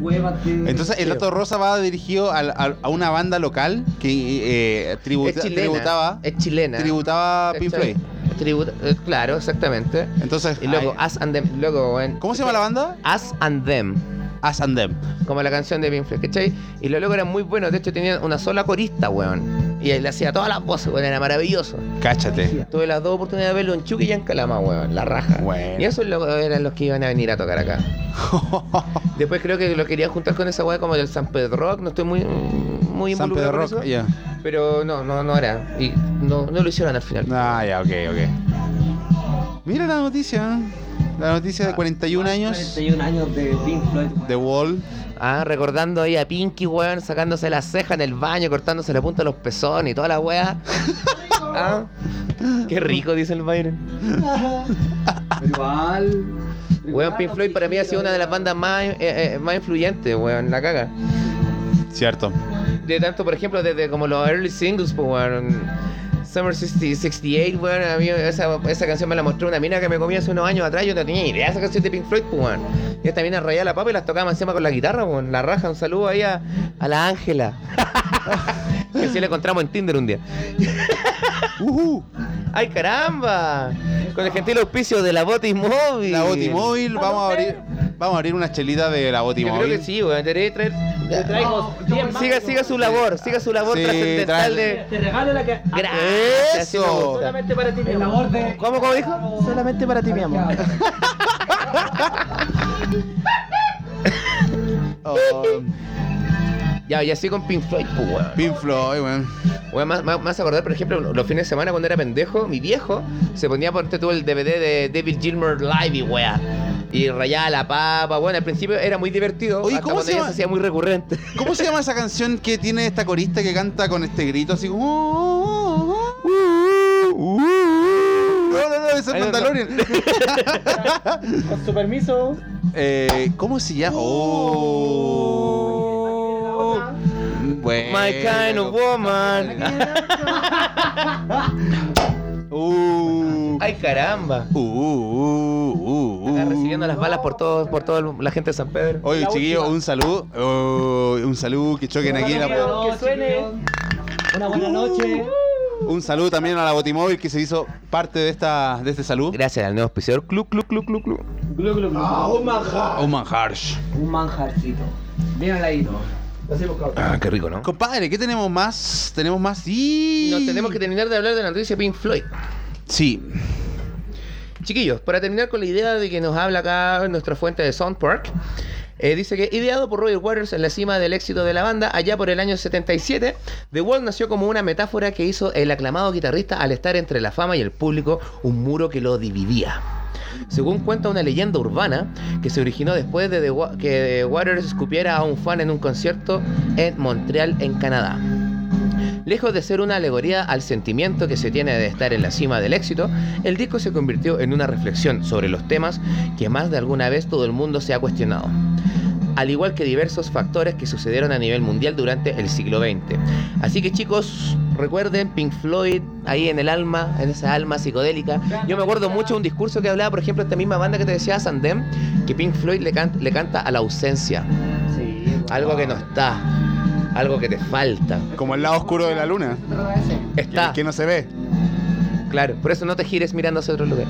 A: Entonces, el dato rosa va dirigido a, a una banda local que eh, tributa-
B: es chilena.
A: tributaba,
B: es chilena.
A: tributaba Pink. Floyd.
B: Tributa- eh, claro, exactamente.
A: Entonces,
B: Y luego, Us and Them. Luego,
A: ¿cómo se llama la banda?
B: Us and Them.
A: Us and Them.
B: Como la canción de Pink Floyd, ¿cachai? Y los locos eran muy buenos. De hecho, tenían una sola corista, weón. Y él hacía todas las voces, weón, era maravilloso.
A: Cáchate.
B: Tuve las dos oportunidades de verlo en Chucky y en Calama, weón, la raja.
A: Bueno.
B: Y esos eran los que iban a venir a tocar acá. Después creo que lo quería juntar con esa weá como del San Pedro Rock, no estoy muy, muy
A: San Pedro Rock, ya.
B: Pero no, no, no era. Y no, no lo hicieron al final.
A: Ah, ya, ok, ok. Mira la noticia. La noticia de 41 años
D: 41 años de Pink Floyd. weón.
A: de Wall.
B: Ah, recordando ahí a Pinky, weón, sacándose la ceja en el baño, cortándose la punta de los pezones y toda la weá. ah, qué rico, dice el Byron.
D: Igual.
B: Weón, Pink Floyd para mí ha sido una de las bandas más, eh, eh, más influyentes, weón, la caga.
A: Cierto.
B: De tanto, por ejemplo, desde como los early singles, pues, weón. Summer 60 68, weón, a esa, esa canción me la mostró una mina que me comía hace unos años atrás, yo no tenía idea de esa canción de Pink Floyd, pues, weón. Y esta mina rayaba la papa y las tocaba encima con la guitarra, weón. La raja, un saludo ahí a, la Ángela. que así la encontramos en Tinder un día.
A: Ujú.
B: ¡Ay, caramba! Con el gentil auspicio de la Botimóvil.
A: La Botimóvil, vamos a abrir, vamos a abrir una chelita de la
B: Yo
A: Botimóvil.
B: creo que sí, weón. Debería traer...
D: Te traigo 10 más.
B: Siga, siga su labor, siga su labor
A: Sí,
B: trascendental de...
D: Te regalo la que.
B: Gracias,
A: Eso.
D: Solamente para ti, mi amor. de.
B: ¿Cómo, cómo dijo?
D: Solamente para ti, mi amor.
A: Oh,
B: Ya, y así con Pink Floyd, pues, weón.
A: Pink Floyd, weón.
B: Weón, más, más, más acordar, por ejemplo, los fines de semana cuando era pendejo, mi viejo se ponía por todo el DVD de David Gilmour Live y weá. Y rayaba la papa, bueno, al principio era muy divertido,
A: Oye,
B: hasta
A: ¿cómo
B: cuando
A: se
B: ya
A: llama?
B: se hacía muy recurrente.
A: ¿Cómo se llama esa canción que tiene esta corista que canta con este grito así como... No, no, es
B: no.
A: Mandalorian.
D: Con su permiso.
A: Eh, ¿Cómo se llama? Oh. Bueno.
B: My kind of woman.
A: Uh.
B: Ay, caramba.
A: Uh, uh, uh, uh.
B: Recibiendo las balas por todo, por toda la gente de San Pedro.
A: Oye,
D: La
A: chiquillo,
D: última.
A: un saludo. Oh, un saludo, que choquen aquí. la-
D: Que suene. Una buena noche.
A: Un saludo también a la Botimóvil que se hizo parte de esta de este saludo.
B: Gracias al nuevo auspiciador Club, Club, Club, Club, Club.
D: Glu, glu, glu. un manjar.
A: Un
D: manjarcito. Bien aladito.
B: Ah, qué rico, ¿no?
A: Compadre, ¿qué tenemos más? Tenemos más. Sí.
B: Nos tenemos que terminar de hablar de la noticia de Pink Floyd.
A: Sí.
B: Chiquillos, para terminar con la idea de que nos habla acá nuestra fuente de Sound Park, eh, dice que ideado por Roger Waters en la cima del éxito de la banda, allá por el año 77, The Wall nació como una metáfora que hizo el aclamado guitarrista al estar entre la fama y el público, un muro que lo dividía. Según cuenta una leyenda urbana que se originó después de que Waters escupiera a un fan en un concierto en Montreal, en Canadá. Lejos de ser una alegoría al sentimiento que se tiene de estar en la cima del éxito, el disco se convirtió en una reflexión sobre los temas que más de alguna vez todo el mundo se ha cuestionado, al igual que diversos factores que sucedieron a nivel mundial durante el siglo XX. Así que chicos, recuerden Pink Floyd ahí en el alma, en esa alma psicodélica. Yo me acuerdo mucho de un discurso que hablaba, por ejemplo, esta misma banda que te decía Sandem, que Pink Floyd le, can- le canta a la ausencia,
D: Sí.
B: algo que no está, algo que te falta.
A: Como el lado oscuro de la luna.
B: Está.
A: Que, que no se ve.
B: Claro, por eso no te gires mirando hacia otro lugar.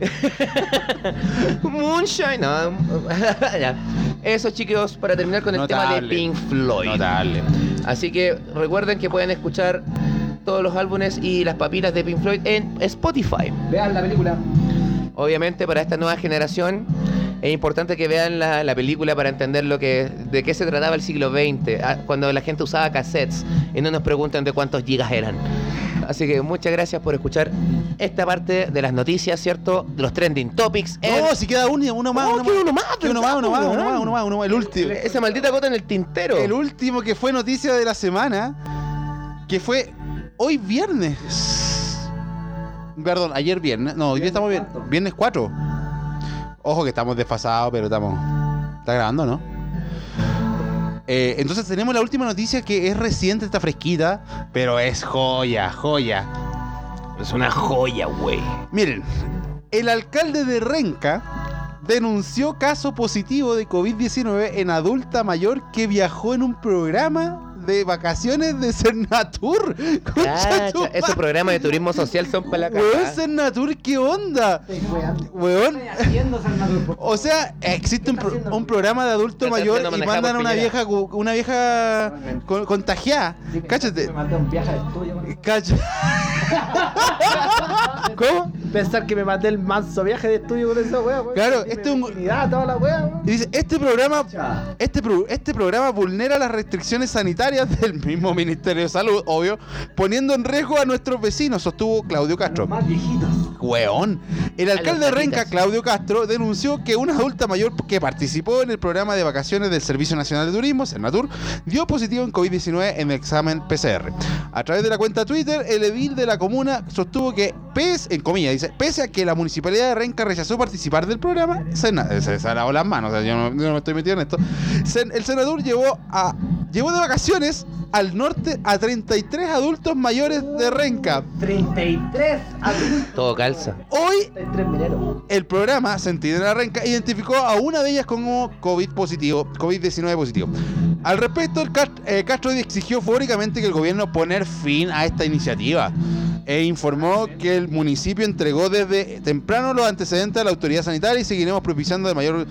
B: Moonshine, no. ya. Eso, chicos, para terminar con el tema de. Pink Floyd.
A: Notable.
B: Así que recuerden que pueden escuchar todos los álbumes y las papilas de Pink Floyd en Spotify.
D: Vean la película.
B: Obviamente, para esta nueva generación es importante que vean la, la película para entender lo que, de qué se trataba el siglo XX, ah, cuando la gente usaba cassettes y no nos preguntan de cuántos gigas eran. Así que muchas gracias por escuchar esta parte de las noticias, ¿cierto? De los trending topics.
A: No, si queda uno, uno más,
B: Oh,
A: uno
B: queda uno más,
A: Queda uno más, uno más,
B: ¿verdad,
A: uno más, uno más, uno más, el último.
B: Esa maldita gota en el tintero.
A: El último que fue noticia de la semana, que fue hoy viernes. Perdón, ayer viernes. No, hoy
D: Viernes
A: estamos bien. Viernes 4. Ojo que estamos desfasados, pero estamos. Está grabando, ¿no? Eh, entonces tenemos la última noticia que es reciente, está fresquita, pero es joya, joya.
B: Es una joya, güey.
A: Miren, el alcalde de Renca denunció caso positivo de COVID-19 en adulta mayor que viajó en un programa de vacaciones de Cernatur.
B: Cacha, esos programas de turismo social son para la
A: Weón,
B: cagada.
A: Cernatur, ¿qué onda? Weón. O sea, existe un, pro- un programa de adulto mayor y mandan a una vieja una vieja con- contagiada. Cáchate.
D: Me mandé un viaje al estudio.
A: Cacha.
C: ¿Cómo? Pensar que me mandé el manso viaje de estudio con esa wea.
A: Claro,
C: Dime
A: este es un-
C: toda la wea.
A: Y dice, este programa,
D: Ya.
A: este, pro- este programa vulnera las restricciones sanitarias del mismo Ministerio de Salud, obvio, poniendo en riesgo a nuestros vecinos, sostuvo Claudio Castro.
D: Más viejitos.
A: Weón. El alcalde de Renca. Claudio Castro, denunció que una adulta mayor que participó en el programa de vacaciones del Servicio Nacional de Turismo, Cernatur, dio positivo en COVID-19 en el examen PCR. A través de la cuenta Twitter, el edil de la comuna sostuvo que, pese, en comillas, dice, pese a que la municipalidad de Renca rechazó participar del programa, Sena- se, se lavó las manos, o sea, yo no, yo no me estoy metido en esto. Sen- el senador llevó a llevó de vacaciones al norte a 33 adultos mayores de Renca.
D: 33 adultos.
B: Todo calza.
A: Hoy
C: 33 mineros.
A: el programa Centinela Renca identificó a una de ellas como COVID positivo, COVID-19 positivo. Al respecto, el Cast- eh, Castro exigió fóricamente que el gobierno poner fin a esta iniciativa e informó que el municipio entregó desde temprano los antecedentes a la autoridad sanitaria y seguiremos propiciando de mayor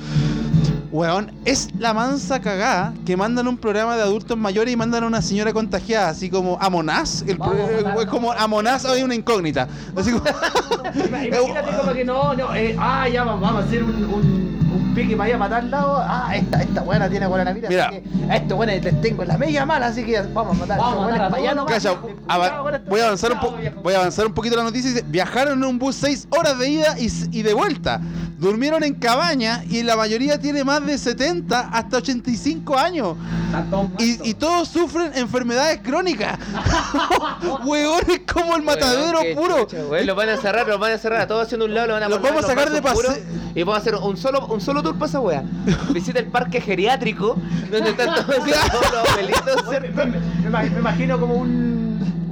A: Weón, es la mansa cagada que mandan un programa de adultos mayores y mandan a una señora contagiada, así como a Monás. El pro-
D: Vamos matar.
A: es como a Monás hay una incógnita. Así como-
C: Imagínate como que no, no, eh, ah, ya vamos, vamos a hacer un pique para allá, para tal lado. Ah, esta, esta buena tiene coronavirus.
A: Mira.
C: Así que a estos buenos les tengo en la media mala, así que vamos a matar.
D: Vamos a
C: estos
D: matar a
C: buenos para allá nomás.
A: Calla, ava- voy a avanzar un po- voy a avanzar un poquito la noticia. Dice, viajaron en un bus 6 horas de ida y, s- y de vuelta. Durmieron en cabaña y la mayoría tiene más de 70 hasta 85 años. Y, y todos sufren enfermedades crónicas. Weón, es como el matadero
B: qué
A: puro.
B: chucha. Los van a encerrar, los van a encerrar a todos haciendo un lado, los van a
A: Los
B: poner
A: vamos a sacar de
B: bancos
A: pase-
B: puros Y vamos a hacer un solo, un solo tour para esa wea. Visita el parque geriátrico, donde están todos, todos los abuelitos.
C: Me, me- me- me imag- me imagino como un,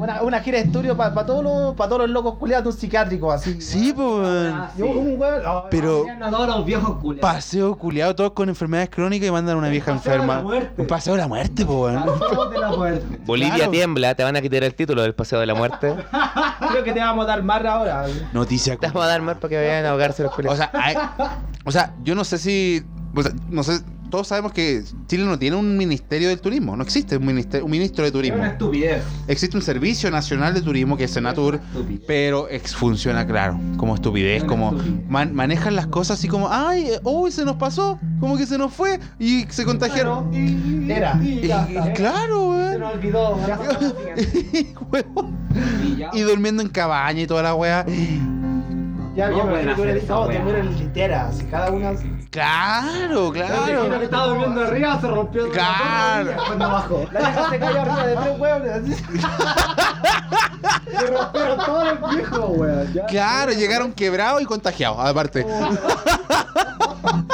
C: una, una gira de estudio para todos los para todos los locos culiados de un psiquiátrico así.
A: Sí, pues. weón.
D: Ah,
C: un- oh,
A: Pero
D: Miran a todos los viejos culiados.
A: paseo culiado, todos con enfermedades crónicas y mandan a una vieja
D: paseo de la
A: enferma.
D: muerte.
A: Un paseo de la muerte, pues.
D: Todos de la muerte.
B: Bolivia
A: Claro.
B: tiembla, te van a quitar el título del Paseo de la Muerte.
C: Creo que te vamos a dar más ahora.
A: Noticia
B: Te vamos a dar más para que vayan a ahogarse los
A: O
B: culiados.
A: sea, hay- o sea, yo no sé si. o sea, no sé, todos sabemos que Chile no tiene un ministerio del turismo. No existe un, ministerio, un ministro de
D: Es
A: turismo.
D: una estupidez.
A: Existe un servicio nacional de turismo que es Senatur, pero ex funciona, claro, como estupidez,
D: Una
A: como
D: estupidez.
A: man- manejan las cosas así como, ay, eh, uy, se nos pasó, como que se nos fue y se contagiaron.
D: Y,
C: Era.
D: y
A: Y-
D: ya
A: y
D: está.
A: claro,
D: Se
A: weón.
D: nos olvidó. ya. Y
A: y durmiendo en cabaña y toda la weá.
C: Ya,
D: No
C: ya me todo,
D: wea.
C: dormir en literas, y cada una.
A: Claro,
D: La
A: claro.
D: viejita que estaba durmiendo arriba se rompió
A: Claro.
D: la cuando bajó.
C: La vieja se cayó arriba de tres huevos.
D: Se rompieron todos los viejos, weón.
A: Claro, llegaron quebrados y contagiados, aparte.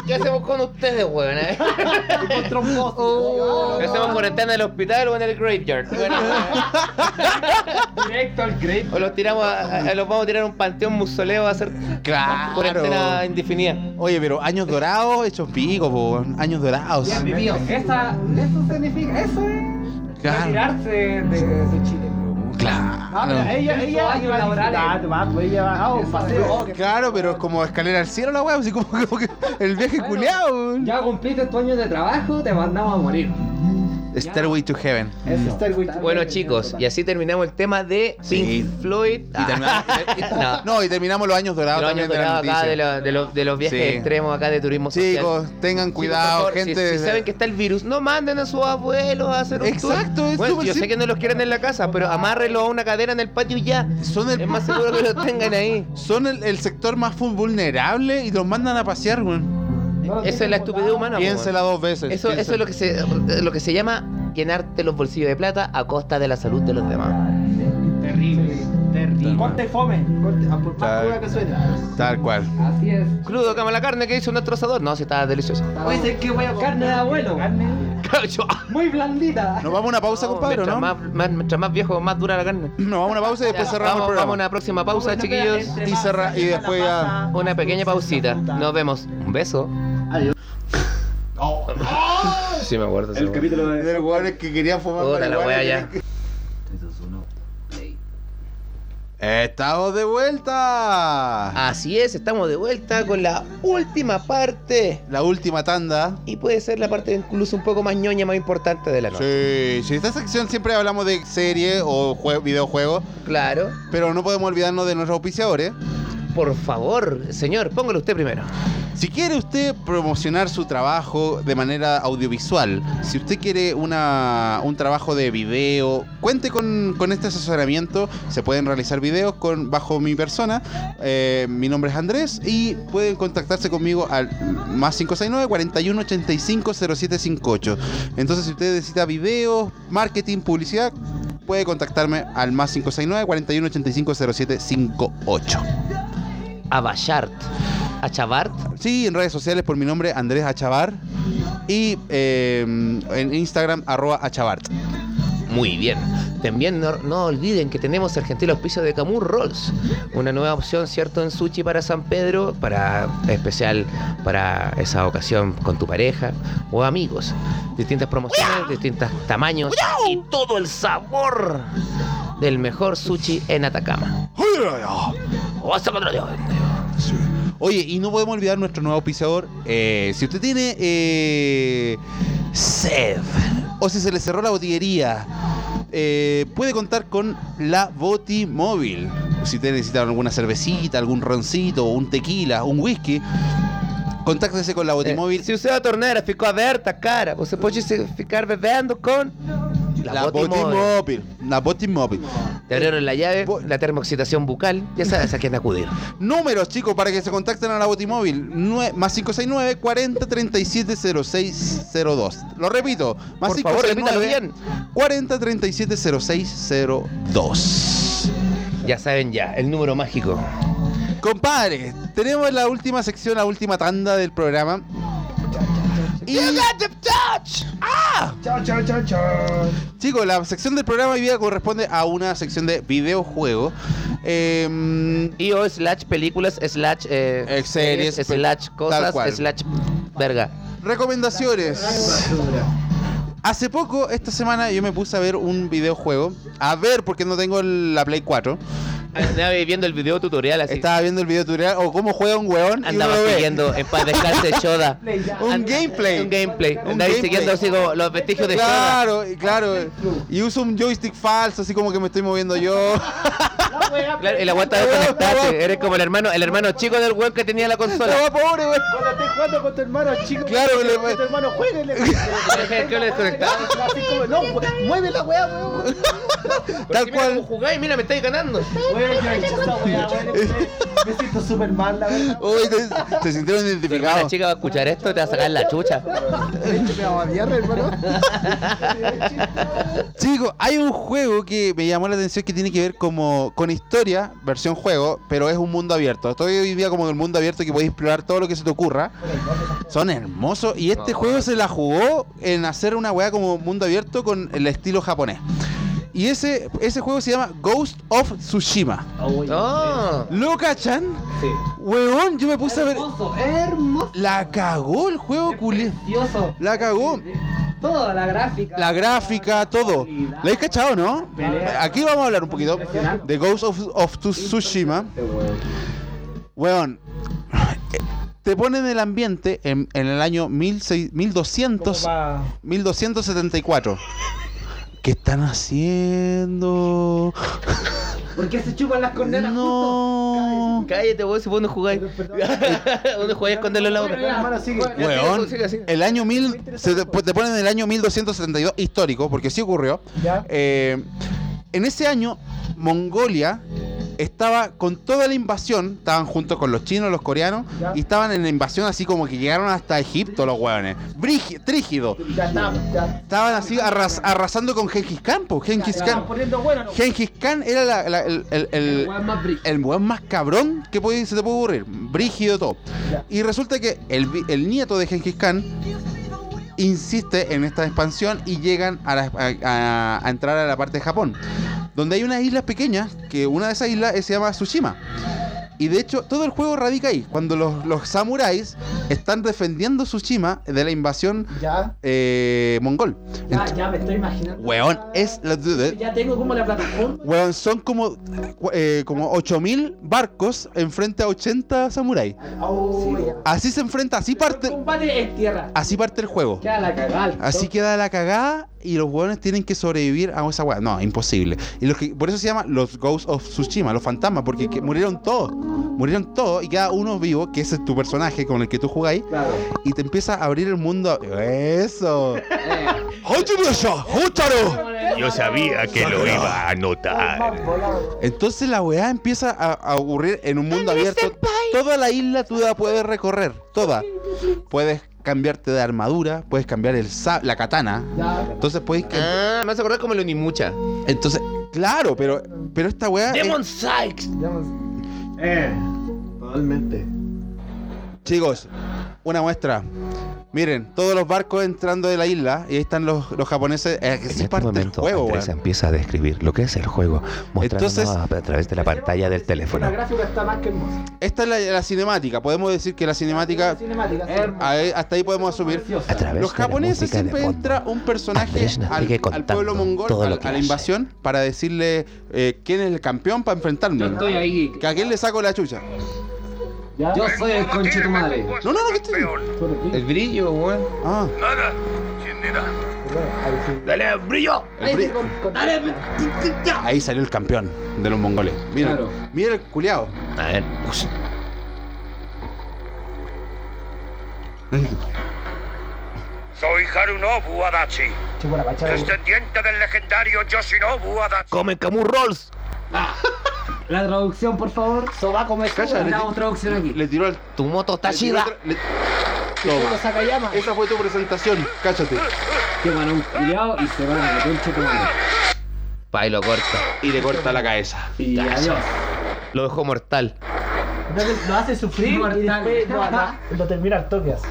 B: ¿Qué hacemos con ustedes, weón? eh?
C: Trombosis.
B: ¿Qué hacemos cuarentena en el hospital o en el graveyard? Bueno,
D: Directo al grave.
B: o los tiramos a, a- los vamos a tirar a un panteón musoleo a hacer
A: Claro.
B: cuarentena indefinida.
A: Oye, pero años dorados hechos pico, po, weón. años dorados.
D: Bien vivido. Esa, eso significa, eso es
A: Claro.
D: retirarse de, de Chile.
C: Ah, pero
A: Claro.
C: ella, ella
D: años laborales.
C: va, pues ella un paseo.
D: es.
C: oh,
A: Claro, pero es como escalera al cielo la weá, así como, como que el viaje
D: Bueno,
A: culeado.
D: Ya cumpliste tu año de trabajo, te mandamos a morir.
A: Stairway to Heaven.
D: Eso.
C: Stairway to-
B: Bueno, chicos, y así terminamos el tema de Pink
A: Sí.
B: Floyd.
A: Y
B: Ah, no.
A: No, y terminamos los años dorados
B: Los
A: también
B: años
A: de la
B: dorados acá de,
A: noticia.
B: lo- de los, de los viajes
A: Sí.
B: extremos acá de turismo social.
A: Chicos, tengan cuidado,
B: por favor,
A: gente.
B: Si, si saben que está el virus, no manden a sus abuelos a hacer un
A: Exacto,
B: tour.
A: es
B: Bueno,
A: súper
B: yo sé
A: simple.
B: que no los quieren en la casa, pero amárrenlo a una cadera en el patio y ya.
A: Son el,
B: Es más seguro que los tengan ahí.
A: son el, el sector más vulnerable y los mandan a pasear, weón.
B: Esa es la estupidez humana.
A: Piénsela dos veces.
B: Eso, eso es lo que se lo que se llama llenarte los bolsillos de plata a costa de la salud de los demás.
D: Terrible, terrible.
C: Corte fome. Corte, ah, por más
A: Tal-
C: cruda que suene.
A: Tal cual.
D: Así es.
B: Crudo cama la carne que hizo nuestro asador. No, si está delicioso.
C: Oye, ¿sabes qué voy a
D: Carne de abuelo. Muy blandita.
A: Nos vamos a una pausa, compadre, ¿o
B: mientras,
A: ¿no?
B: más, más- mientras más viejo, más dura la carne.
A: Nos vamos a una pausa y después
B: Ya,
A: cerramos
B: vamos,
A: el
B: vamos a una próxima pausa, chiquillos.
A: Y cerra- y después ya-
B: Una pequeña pausita. Nos vemos. Un beso. Sí, me acuerdo.
D: El capítulo de.
A: Del que quería fumar
B: Puta la wea ya.
D: 3, 2, 1, play.
A: Estamos de vuelta.
B: Así es, estamos de vuelta con la última parte.
A: La última tanda.
B: Y puede ser la parte incluso un poco más ñoña, más importante de la noche.
A: Sí, sí, esta sección siempre hablamos de serie o jue- videojuegos,
B: Claro.
A: pero no podemos olvidarnos de nuestros auspiciadores.
B: Por favor, señor, póngalo usted primero.
A: Si quiere usted promocionar su trabajo de manera audiovisual, si usted quiere una, un trabajo de video, cuente con, este asesoramiento. Se pueden realizar videos con, bajo mi persona. Eh, mi nombre es Andrés y pueden contactarse conmigo al más 569 41 85 0758. Entonces, si usted necesita videos, marketing, publicidad, puede contactarme al más 569 41 85 0758.
B: Abashart. Achabart.
A: Sí, en redes sociales por mi nombre, Andrés Achavar. Y eh, en Instagram, arroba Achabart.
B: Muy bien. También no, no olviden que tenemos el gentil auspicio de Camur Rolls, una nueva opción, ¿cierto?, en sushi para San Pedro, para especial para esa ocasión con tu pareja o amigos. Distintas promociones, distintos tamaños y todo el sabor del mejor sushi en Atacama. O
A: Oye, y no podemos olvidar nuestro nuevo auspiciador. Eh, si usted tiene eh, sed o si se le cerró la botillería, eh, puede contar con la Botimóvil. Si usted necesita alguna cervecita, algún roncito, un tequila, un whisky, contáctese con la Botimóvil.
B: Eh, se usted a torneira ficou aberta, cara, você pode se- ficar bebendo con la,
A: la
B: Botimóvil.
A: La Botimóvil.
B: Te abrieron la llave,
A: Bo-
B: la termoexcitación bucal, ya sabes a quién acudir.
A: Números, chicos, para que se contacten a la Botimóvil. Más 569 40 37 0602. Lo repito, más
B: Por favor, repítalo bien.
A: 40 37 0602.
B: Ya saben ya, el número mágico.
A: Compadre, tenemos la última sección, la última tanda del programa. Y,
C: Chao, chao, chao, chao.
A: chicos, la sección del programa hoy día corresponde a una sección de videojuego.
B: Y o slash películas, slash eh,
A: Eh, series,
B: slash cosas, slash verga.
A: recomendaciones. Hace poco, esta semana, yo me puse a ver un videojuego. A ver, porque no tengo la Play 4.
B: Andaba viendo el video tutorial así.
A: Estaba viendo el video tutorial o cómo juega un weón.
B: Andaba siguiendo en paz descanse Shoda.
A: Un
B: And-
A: gameplay.
B: Un gameplay.
A: Un
B: Andaba
A: gameplay.
B: siguiendo así como los vestigios de Shoda.
A: Claro, claro. Y uso un joystick falso, así como que me estoy moviendo yo.
B: Claro, y la guata de conectarse. Eres como el hermano, el hermano chico del weón que tenía la consola.
A: No, pobre, weón.
C: Cuando estés jugando con tu hermano chico,
A: Claro, le-
C: que tu hermano juegue, le
B: que le desconectaba.
C: Así como, no, mu- mueve la weá, weón.
A: Tal cual.
B: jugáis, mira, me estáis ganando.
C: Me- siento súper mal, la verdad.
A: Uy, te, te sintieron identificados.
B: chica va a escuchar esto y te va a sacar la chucha.
C: Me va a hermano.
A: Chicos, hay un juego que me llamó la atención que tiene que ver como con historia, versión juego, pero es un mundo abierto. Estoy hoy día como en el mundo abierto que podéis explorar todo lo que se te ocurra. Son hermosos. Y este
B: No.
A: juego se la jugó en hacer una weá como mundo abierto con el estilo japonés. Y ese, ese juego se llama Ghost of Tsushima.
B: No.
A: ¿Lo cachan?
D: Sí.
A: Weón, yo me puse a ver.
D: Hermoso, hermoso.
A: La cagó el juego, culi.
D: Precioso.
A: La cagó.
D: Toda la gráfica.
A: La gráfica, todo. ¿La habéis cachado, no?
D: Pelea.
A: Aquí vamos a hablar un poquito de Ghost of, of Tsushima.
D: Weón.
A: Te ponen el ambiente en, en el año 1600 1200, 1274. ¿Qué están haciendo?
D: ¿Por qué se chupan las cornetas
A: No.
B: Cállate, vos, si vos no jugáis. ¿Dónde jugáis a esconderlo en la boca?
A: Weón, el año 1000, se te, te ponen el año 1272, histórico, porque sí ocurrió.
C: Ya.
A: Eh, en ese año, Mongolia estaba con toda la invasión, estaban junto con los chinos, los coreanos,
C: Ya.
A: y estaban en la invasión así como que llegaron hasta Egipto los hueones. Trígido. Estaban así arras- arrasando con Genghis Khan, po. Genghis Khan. Genghis Khan era la- la- el, el- el-
D: El weón más
A: cabrón que puede- se te puede ocurrir. Brígido todo.
C: Ya.
A: Y resulta que el, nieto de Genghis Khan insiste en esta expansión y llegan a, la- a- a- a entrar a la parte de Japón. Donde hay unas islas pequeñas, que una de esas islas eh, se llama Tsushima. Y de hecho, todo el juego radica ahí. Cuando los, los samuráis están defendiendo Tsushima de la invasión
C: Ya,
A: eh, mongol.
C: ya, ya me estoy imaginando.
A: Weón, es la
C: Ya tengo como la plataforma.
A: Weón, son como, eh, como 8000 barcos enfrente a 80 samuráis.
C: Oh, ya.
A: Así se enfrenta, así
C: El
A: parte,
C: combate en tierra.
A: así parte el juego.
C: Queda la cagada.
A: Así queda la cagada y los hueones tienen que sobrevivir a esa weá. No, imposible. Y los que, por eso se llama los Ghosts of Tsushima, los fantasmas, porque que murieron todos. Murieron todos y queda uno vivo, que ese es tu personaje con el que tú jugáis,
C: Claro.
A: y te empieza a abrir el mundo. ¡Eso!
D: Eh,
E: Yo sabía que lo iba a notar.
A: Entonces la weá empieza a, a ocurrir en un mundo abierto. Toda la isla tú la puedes recorrer, toda. Puedes cambiarte de armadura, puedes cambiar el sa- la katana. Entonces puedes...
B: Ah, me hace acordar como el Onimucha.
A: Entonces, claro, pero, pero esta weá... es-
B: Demon Sykes.
C: Eh, totalmente.
A: Chicos, una muestra. Miren, todos los barcos entrando de la isla y ahí están los, los japoneses. Eh, que
B: En
A: sí
B: este
A: parte el
B: momento,
A: juego,
B: Andrés
A: weón.
B: empieza a describir lo que es el juego,
A: Entonces-
B: a, a través de la pantalla del
C: La
B: teléfono.
C: gráfica está más que hermosa.
A: Esta es la, la cinemática. Podemos decir que la cinemática.
C: Cinemática. sí.
D: Hermosa.
A: ahí- hasta ahí podemos asumir.
C: Preciosa.
B: A través
A: Los
B: de la
A: japoneses siempre entra un personaje al, al pueblo mongol,
B: todo
A: al-
B: lo que
A: a la invasión, para decirle eh, quién es el campeón para enfrentarme.
D: Yo estoy ahí.
A: Que a quién le saco la chucha.
C: Ya.
D: Yo soy el conche tu madre.
A: No, no, no, que estoy.
B: El brillo, weón.
A: Ah,
E: Nada.
C: Sí.
E: Dale, brillo.
A: el bri-
C: Con- con-
A: ahí salió el campeón de los mongoles. Mira,
D: Claro.
A: mira el culiao.
B: A ver. Ush.
E: Soy Harunobu Adachi, descendiente del legendario Yoshinobu Adachi.
B: Come Camus Rolls.
D: La traducción, por favor.
C: Sobaco me
A: Cacha, le-
D: Damos traducción aquí.
A: Le tiró al.
B: Tu moto está
A: le tiró
B: chida.
A: otra- le-
C: Toma.
A: Toma.
C: Sakayama.
A: Esa fue tu presentación, cáchate.
D: Que van a un culiao y se van a la concha tu madre.
B: Pa, y lo corta.
A: Y le corta la cabeza.
D: Y adiós.
B: Lo dejó mortal.
C: Entonces lo hace sufrir y
D: Mortal.
C: después lo termina al toque así.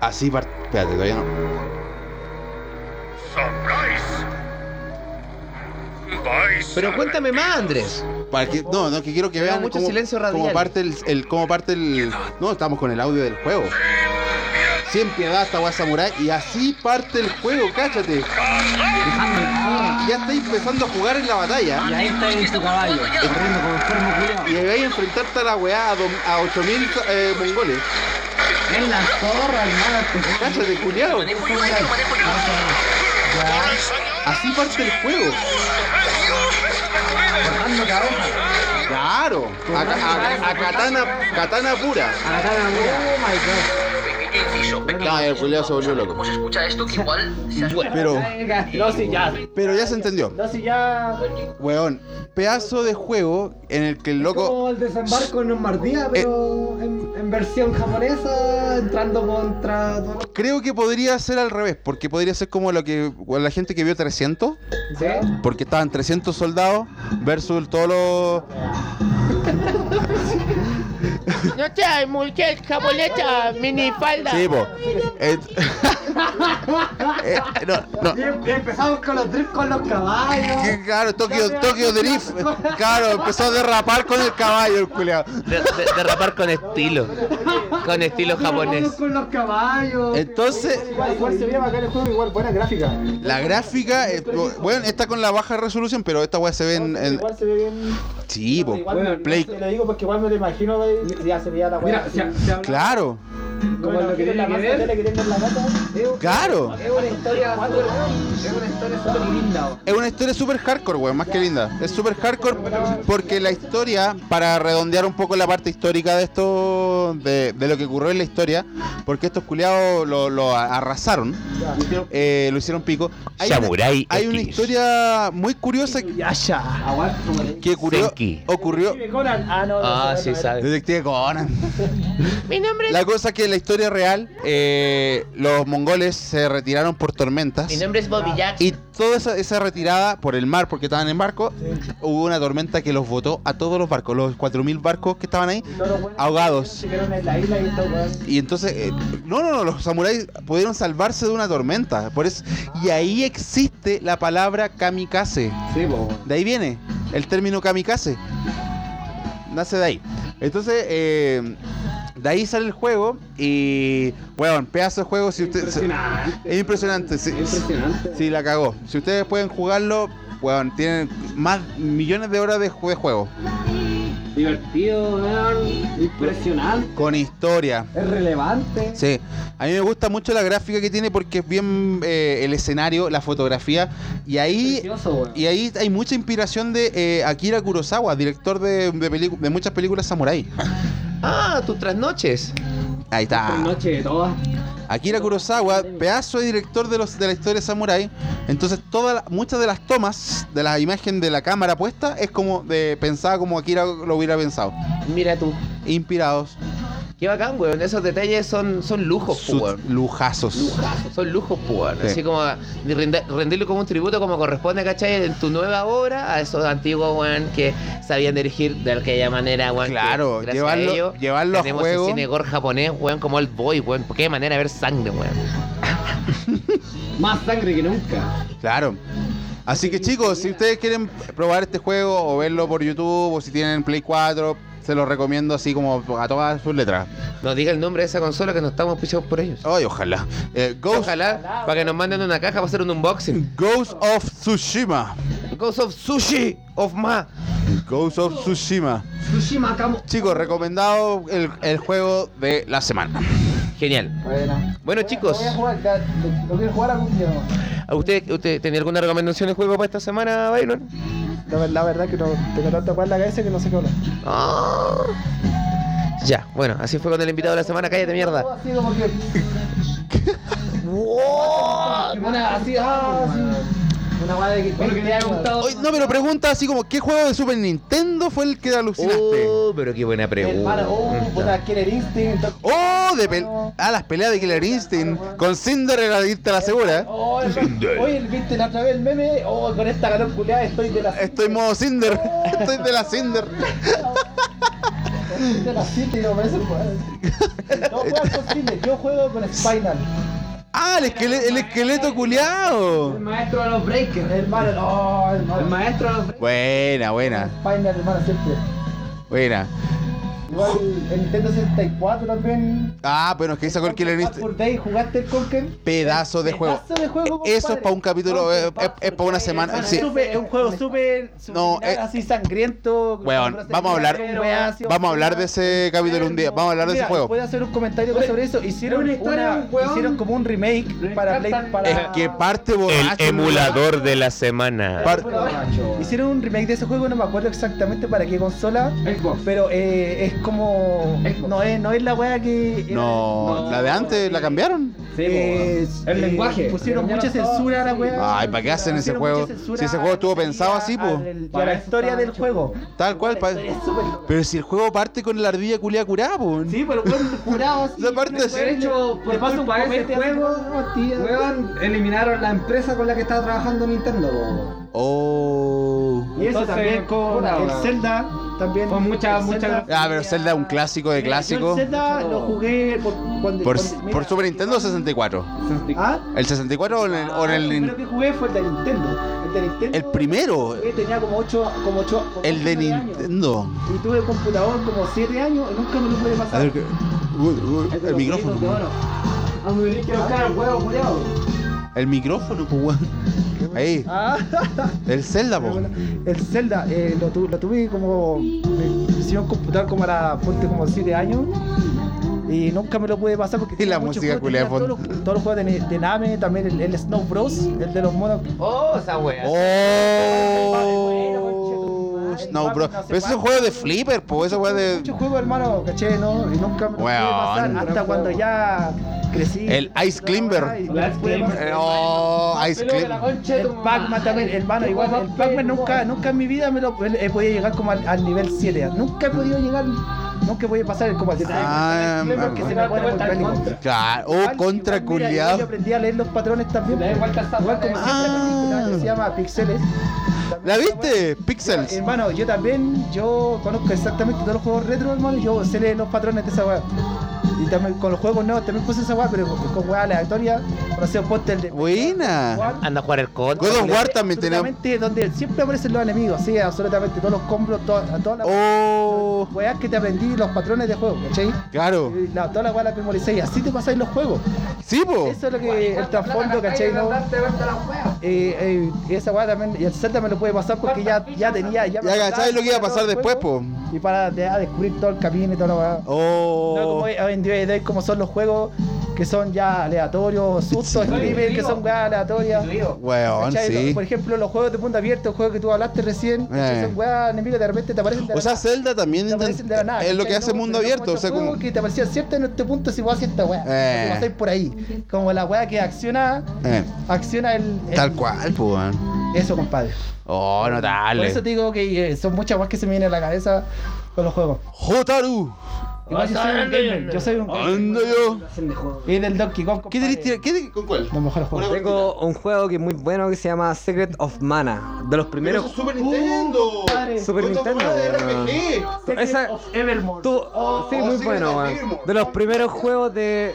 A: Así part... Espérate, todavía no.
E: Surprise.
B: Pero cuéntame más, Andrés.
A: Para que, no, no, que quiero que vean
B: mucho
A: cómo,
B: silencio
A: cómo
B: radial.
A: parte el, el- cómo parte el. No, estamos con el audio del juego. Sin piedad esta weá samurai y así parte el juego, cáchate. Ya estáis empezando a jugar en la batalla.
D: Y ahí está en tu caballo. Corriendo como enfermo culiao.
A: Y vais a enfrentarte a la weá a, a 8000 eh, mongoles.
D: Es la zorra, hermano. este
A: Cáchate, culiao. Así parte el juego.
D: Cortando cabeza.
A: Claro. A, a- a katana, katana pura.
D: A la mujer.
C: Oh my god.
A: No, el culiao se volvió loco.
F: ¿Cómo se escucha esto? Que igual se.
A: Pero,
C: No, ya.
A: pero ya se entendió.
C: No, ya.
A: Weón, pedazo de juego en el que el loco.
D: Como el desembarco en Normandía, pero en, en versión japonesa, entrando contra.
A: Creo que podría ser al revés, porque podría ser como lo que la gente que vio 300,
D: ¿Sí?
A: porque estaban 300 soldados versus todos los
B: No te mujer japonesa, minifalda.
A: Sí, po. Eh, eh, no, no.
D: Empezamos con los drift con los caballos.
A: Que, Claro, Tokio, Tokio Drift. Claro, empezó a derrapar con el caballo, el culiao.
B: De- de- derrapar con estilo. Con estilo japonés.
D: Con los caballos.
A: Entonces,
C: Igual, igual se ve bacán el juego, igual buena gráfica.
A: la gráfica, eh, bueno, está con la baja resolución, pero esta weá se ve en. en-
C: Igual se ve bien.
A: Sí, po.
C: Igual
D: Bueno,
A: Play-
C: te lo digo porque igual me lo imagino, güey, ya se veía la
D: Mira,
C: weá.
D: se,
C: así.
D: se habla
A: Claro,
D: como
C: Bueno,
D: lo que
C: tiene
D: que ver.
C: que tiene en la gata.
A: claro.
D: Es una historia súper es una historia súper linda.
A: Es una historia súper hardcore, weón, más que linda. Es súper hardcore porque la historia, para redondear un poco la parte histórica de esto, de, de lo que ocurrió en la historia, porque estos culiados lo, lo arrasaron, eh, lo hicieron pico. Hay, una,
B: Samurai
A: hay una
B: X.
A: historia muy curiosa que, ocurrió, ocurrió.
C: Detective Conan. Ah,
B: Ah, sí, sabe.
A: Detective Conan.
B: Mi nombre es.
A: La cosa que en la historia real, eh, los mongoles se retiraron por tormentas.
B: Mi nombre es Bobby Jackson.
A: Y toda esa, esa retirada por el mar, porque estaban en barco, hubo una tormenta que los botó a todos los barcos, los 4.000 barcos que estaban ahí, ahogados.
C: Y
A: entonces, eh, no, no, no, los samuráis pudieron salvarse de una tormenta. Por eso, y ahí existe la palabra kamikaze.
D: Sí.
A: De ahí viene el término kamikaze. Nace de ahí. Entonces, eh, De ahí sale el juego y, weón, pedazo de juego. Si usted,
D: Impresionante.
A: es impresionante. Sí,
D: Impresionante.
A: sí, la cagó. Si ustedes pueden jugarlo, weón, tienen más millones de horas de, ju- de juego.
D: Divertido, weón. Impresionante.
A: Con historia.
D: Es relevante.
A: Sí, a mí me gusta mucho la gráfica que tiene porque es bien eh, el escenario, la fotografía y ahí
D: Precioso,
A: y ahí hay mucha inspiración de eh, Akira Kurosawa, director de, de, de muchas películas samurai.
B: Ah, tus trasnoches.
A: Ahí está.
D: noche de todas.
A: Akira Kurosawa, pedazo de director de, los, de la historia samurai. Entonces, toda la- muchas de las tomas de la imagen de la cámara puesta es como de pensada como Akira lo hubiera pensado.
B: Mira tú.
A: Inspirados,
B: Qué bacán, weón. Esos detalles son, son lujos,
A: sus
B: weón.
A: lujazos.
B: Son lujos, weón.
A: Sí.
B: Así como de rinde- rendirle como un tributo como corresponde, ¿cachai? En tu nueva obra a esos antiguos, weón, que sabían dirigir de aquella manera, weón. que
A: Claro,
B: gracias
A: llevarlo-
B: a ellos
A: llevarlo a
B: tenemos
A: juego.
B: el cine gore japonés, weón, como el boy, weón. Qué manera de ver sangre, weón.
D: Más sangre que nunca.
A: Claro. Así que chicos, si ustedes quieren probar este juego o verlo por YouTube o si tienen Play 4, se los recomiendo así como a todas sus letras.
B: Nos diga el nombre de esa consola que no estamos pichados por ellos.
A: Ay, ojalá. Eh, Ghost,
B: Ojalá, para que nos manden una caja para hacer un unboxing.
A: Ghost of Tsushima.
B: Ghost of Sushi of Ma.
A: Ghost of Tsushima.
D: Tsushima.
A: Chicos, recomendado el, el juego de la semana.
B: Genial.
C: Bueno,
B: Bueno, chicos.
C: Lo voy a jugar, ya, lo, lo quiero jugar algún día. nomás.
B: ¿A ¿Usted, usted tenía alguna recomendación de juego para esta semana, Byron?
C: La, ver- la verdad que no tengo tanta cual en la cabeza que no sé qué hablar.
B: Ah. Ya, bueno, así fue con el invitado de la semana. Cállate, mierda.
C: Todo así como que. Una así, ah, así. Una guada de que.
D: Bueno, que le haya gustado.
A: Oye, no, pero pregunta así como, ¿qué juego de Super Nintendo fue el que alucinaste?
B: Oh, pero qué buena pregunta.
C: Oh, puta, Killer Instinct.
A: Oh, de pel ah, las peleas de Killer Instinct. Con Cinderella te la segura.
C: Oh, el- Oye, ¿viste la otra vez el meme? Oh, con esta calor culiada estoy de la.
A: Estoy en modo Cinder. Estoy de la Cinder.
C: Estoy de la cita y no me parece No juegas con Cinder, yo juego con Spinal.
A: Ah, el, esquele- el esqueleto
D: El
A: culiao.
D: maestro de los breakers.
C: Hermano, no,
D: El
C: hermano.
D: maestro de los breakers.
A: Buena, buena,
C: Spinal, hermano, siempre.
A: buena.
C: Igual el Nintendo 64 también.
A: Ah, pero es que sacó el Killer
C: Back
A: Instinct.
C: for Day, ¿jugaste el Conker?
A: Pedazo de juego.
C: Pedazo de juego,
A: Eso es para un capítulo,
C: Conker,
A: eh, es, para una semana.
C: Es un juego súper.
A: No, eh,
C: así sangriento.
A: Weón, vamos a hablar- Vamos a hablar de ese capítulo un día. Vamos a hablar de ese juego.
C: ¿Puedo hacer un comentario sobre eso? Hicieron,
D: una
C: hicieron como un remake para Play. Para,
A: Es que parte
E: El
A: borracho.
E: emulador de la semana.
A: Par-
C: Hicieron un remake de ese juego, no me acuerdo exactamente para qué consola.
D: Xbox.
C: Pero eh, es como. No es, no es la wea que. era-
A: No, la de antes la cambiaron.
D: Sí,
C: Eh,
D: el
C: eh,
D: lenguaje.
C: Pusieron mucha censura a la
D: sí.
C: wea.
A: Ay, ¿para qué hacen ese juego? Si ese juego estuvo pensado así,
C: a
D: Para
C: la historia del juego.
A: Tal cual. Pa-. Pero si el juego parte con la ardilla culia curada, po.
C: Sí, pero bueno, así.
A: Esa parte
D: De hecho, por culpa de ese juego. Weón, eliminaron la empresa con la que estaba trabajando Nintendo. po.
A: Oh.
C: Y eso
D: Entonces,
C: también con el. Zelda. También.
D: Con mucha-
C: el
D: mucha
C: Zelda-
A: Ah, pero Zelda es un clásico de
C: Mira,
A: clásico.
C: Yo el Zelda lo jugué por, cuando,
A: Por,
C: cuando- mira,
A: por Super Nintendo o 64.
C: ¿Ah?
A: ¿El 64 o en el, o en
C: Ah,
A: el
C: el
A: nin-
C: primero que jugué fue el de Nintendo. El de Nintendo.
A: El primero.
C: tenía como 8 como ocho, como
A: El de
C: nueve años.
A: Nintendo?
C: Y tuve computador como 7 años y nunca me lo pude
A: A
C: pasar.
A: ver, uy, uy,
D: Es de
A: el
D: los
A: micrófono.
D: Ah, me tenés que buscar el huevo, culiao.
A: El micrófono, pues, weón. Ahí,
C: Ah,
A: el Zelda, po.
C: el Zelda eh, lo, tu- lo tuve como. Me hicieron computador como a la ponte como 7 años. Y nunca me lo pude pasar porque
A: Y la música
C: tenía todos, los, todos los juegos de, de Name, también el, el Snow Bros, el de los monos.
B: Oh, esa wea.
A: Oh, Snow Bros. Pero ese es un juego de flipper, po. Ese juego de.
C: Muchos juegos, hermano, caché, ¿no? Y nunca me lo pude pasar hasta cuando ya crecí.
A: El Ice Climber.
C: Lo pude pasar.
A: Eh, Oh, Ice
C: El. Pac-Man también, hermano, igual, el Pac-Man nunca, nunca en mi vida me lo he podido llegar como al, al nivel 7. Nunca he podido llegar, nunca he podido pasar como al de
A: Ah,
C: porque se me pone muy bélico.
A: Claro, oh, contra culiado.
C: Yo aprendí a leer los patrones también.
D: Igual
C: como siempre
A: Ah.
C: que se llama Pixeles.
A: ¿La viste? Pixels.
C: Hermano, yo también, yo conozco exactamente todos los juegos retro, hermano, y yo sé leer los patrones de esa weá. Y también con los juegos nuevos también puse esa weá, pero con, con weá aleatoria. Por ponte el de.
A: Buena.
B: Anda a jugar el contra.
A: God of War también tenemos.
C: donde siempre aparecen los enemigos, sí, absolutamente todos los combos, todas las
A: Oh,
C: weas que te aprendí, los patrones de juego, ¿cachai?
A: claro.
C: Y la, todas las weas las memoricé y así te pasáis los juegos.
A: Sí, po.
C: Eso es lo que el trasfondo, ¿cachai? ¿no? Eh, eh, y esa weá también, y el Zelda me lo puede pasar porque ya, ya tenía. Ya,
A: Ya cachai lo que iba a pasar después,
C: juego,
A: po.
C: Y para descubrir todo el camino y toda la weá. No como
A: Oh.
C: hoy en día de como son los juegos que son ya aleatorios, sustos, screamers, que son weas aleatorias.
A: Weón, sí.
C: Por ejemplo, los juegos de mundo abierto, el juego que tú hablaste recién,
A: Eh.
C: son weas enemigos de repente te aparecen de
A: O
C: la
A: sea,
C: nada.
A: Zelda también
C: Te aparecen de la nada,
A: es lo que hace
C: No,
A: mundo abierto. O sea, como.
C: que te parecía cierto en este punto si vos haces esta wea.
A: Eh.
C: Si pasáis por ahí. Como la wea que acciona,
A: Eh,
C: acciona el, el-
A: tal cual, po, weón.
C: Eso, compadre.
A: Oh,
C: Por
A: notable.
C: eso te digo que eh, son muchas weas que se me vienen a la cabeza con los juegos.
A: Jotaru.
C: Igual yo soy un gamer, yo soy un gamer.
A: Ando yo.
C: Y del Donkey Kong,
A: ¿Qué tira- qué ¿Con cuál?
C: Los mejores juegos.
D: Tengo un juego que es muy bueno que se llama Secret of Mana. De los primeros.
A: Super Nintendo.
C: padre.
D: Super Nintendo.
C: Secret
D: Esa-
C: of Evermore.
D: Tú, sí,
A: oh,
D: muy bueno, weón. De los primeros juegos de,